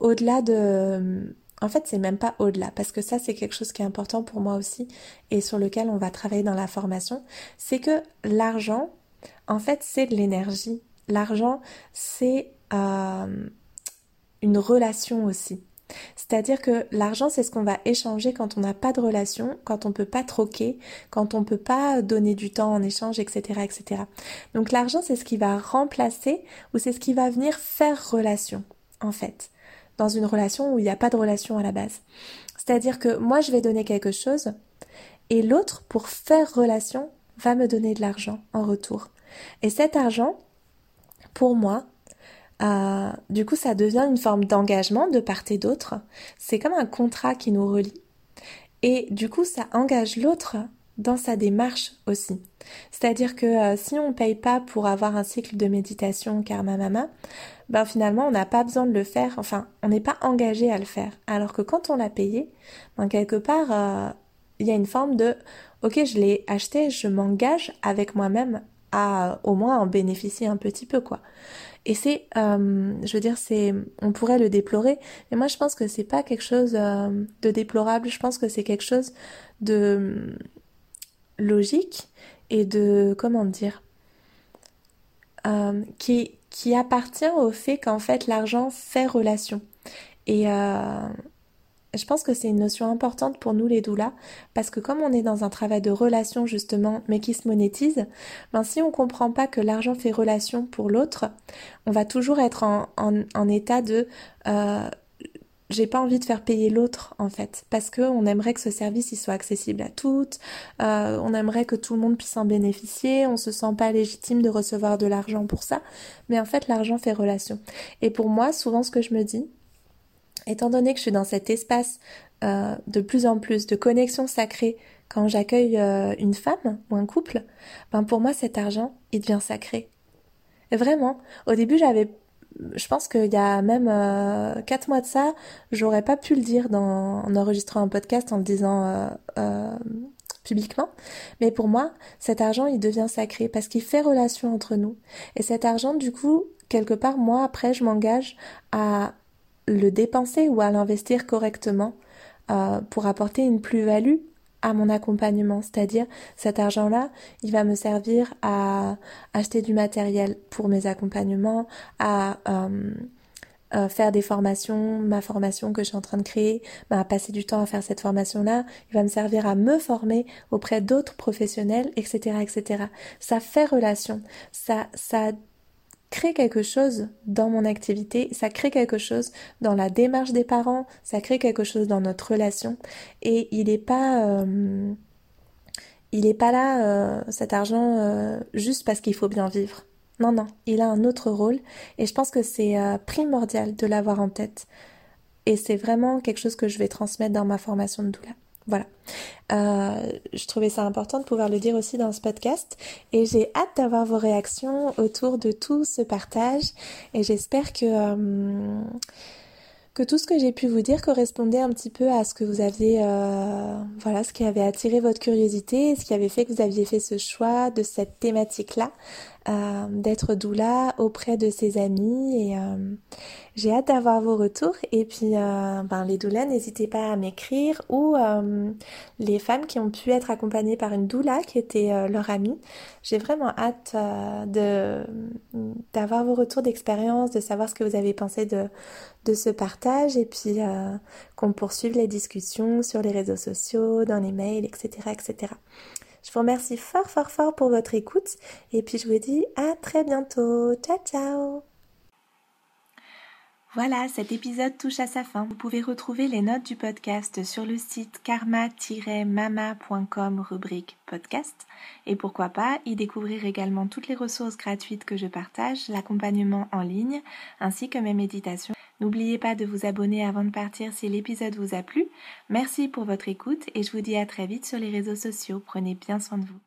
au-delà de en fait, c'est même pas au-delà, parce que ça, c'est quelque chose qui est important pour moi aussi, et sur lequel on va travailler dans la formation, c'est que l'argent, en fait, c'est de l'énergie. L'argent, c'est euh, une relation aussi. C'est-à-dire que l'argent, c'est ce qu'on va échanger quand on n'a pas de relation, quand on ne peut pas troquer, quand on ne peut pas donner du temps en échange, etc., etc. Donc l'argent, c'est ce qui va remplacer ou c'est ce qui va venir faire relation, en fait, dans une relation où il n'y a pas de relation à la base. C'est-à-dire que moi, je vais donner quelque chose et l'autre, pour faire relation, va me donner de l'argent en retour. Et cet argent, pour moi, euh, du coup, ça devient une forme d'engagement de part et d'autre. C'est comme un contrat qui nous relie. Et du coup, ça engage l'autre dans sa démarche aussi. C'est-à-dire que euh, si on ne paye pas pour avoir un cycle de méditation karma mama, ben finalement on n'a pas besoin de le faire, enfin on n'est pas engagé à le faire. Alors que quand on l'a payé, ben quelque part euh, il y a une forme de ok je l'ai acheté, je m'engage avec moi-même au moins en bénéficier un petit peu quoi. Et c'est, euh, je veux dire, c'est, on pourrait le déplorer, mais moi je pense que c'est pas quelque chose euh, de déplorable. Je pense que c'est quelque chose de logique et de comment dire, euh, qui qui appartient au fait qu'en fait l'argent fait relation. Et je pense que c'est une notion importante pour nous les doulas, parce que comme on est dans un travail de relation justement, mais qui se monétise, ben si on comprend pas que l'argent fait relation pour l'autre, on va toujours être en, état de euh, j'ai pas envie de faire payer l'autre en fait. Parce que on aimerait que ce service soit accessible à toutes euh, on aimerait que tout le monde puisse en bénéficier on se sent pas légitime de recevoir de l'argent pour ça. Mais en fait l'argent fait relation. Et pour moi souvent ce que je me dis étant donné que je suis dans cet espace euh, de plus en plus de connexion sacrée quand j'accueille euh, une femme ou un couple ben pour moi cet argent il devient sacré vraiment au début j'avais je pense qu'il y a même euh, quatre mois de ça, j'aurais pas pu le dire dans, en enregistrant un podcast en le disant euh, euh, publiquement. Mais pour moi, cet argent, il devient sacré parce qu'il fait relation entre nous. Et cet argent, du coup, quelque part, moi, après, je m'engage à le dépenser ou à l'investir correctement pour apporter une plus-value à mon accompagnement. C'est-à-dire, cet argent-là, il va me servir à acheter du matériel pour mes accompagnements, à euh, euh, faire des formations, ma formation que je suis en train de créer, bah, à passer du temps à faire cette formation-là. Il va me servir à me former auprès d'autres professionnels, etc., etc. Ça fait relation. Ça, ça crée quelque chose dans mon activité, ça crée quelque chose dans la démarche des parents, ça crée quelque chose dans notre relation. Et il n'est pas, euh, il n'est pas là euh, cet argent euh, juste parce qu'il faut bien vivre. Non, non, il a un autre rôle et je pense que c'est primordial de l'avoir en tête. Et c'est vraiment quelque chose que je vais transmettre dans ma formation de doula. Voilà. Euh, je trouvais ça important de pouvoir le dire aussi dans ce podcast. Et j'ai hâte d'avoir vos réactions autour de tout ce partage. Et j'espère que euh, que tout ce que j'ai pu vous dire correspondait un petit peu à ce que vous aviez euh, voilà ce qui avait attiré votre curiosité ce qui avait fait que vous aviez fait ce choix de cette thématique là euh, d'être doula auprès de ses amis. Et j'ai hâte d'avoir vos retours. Et puis euh, ben, les doulas n'hésitez pas à m'écrire ou les femmes qui ont pu être accompagnées par une doula qui était leur amie. J'ai vraiment hâte de d'avoir vos retours d'expérience de savoir ce que vous avez pensé de de ce partage et puis qu'on poursuive les discussions sur les réseaux sociaux dans les mails etc etc je vous remercie fort fort fort pour votre écoute et puis je vous dis à très bientôt. Ciao ciao voilà, cet épisode touche à sa fin. Vous pouvez retrouver les notes du podcast sur le site karma-mama.com rubrique podcast. Et pourquoi pas y découvrir également toutes les ressources gratuites que je partage, l'accompagnement en ligne, ainsi que mes méditations. N'oubliez pas de vous abonner avant de partir si l'épisode vous a plu. Merci pour votre écoute et je vous dis à très vite sur les réseaux sociaux. Prenez bien soin de vous.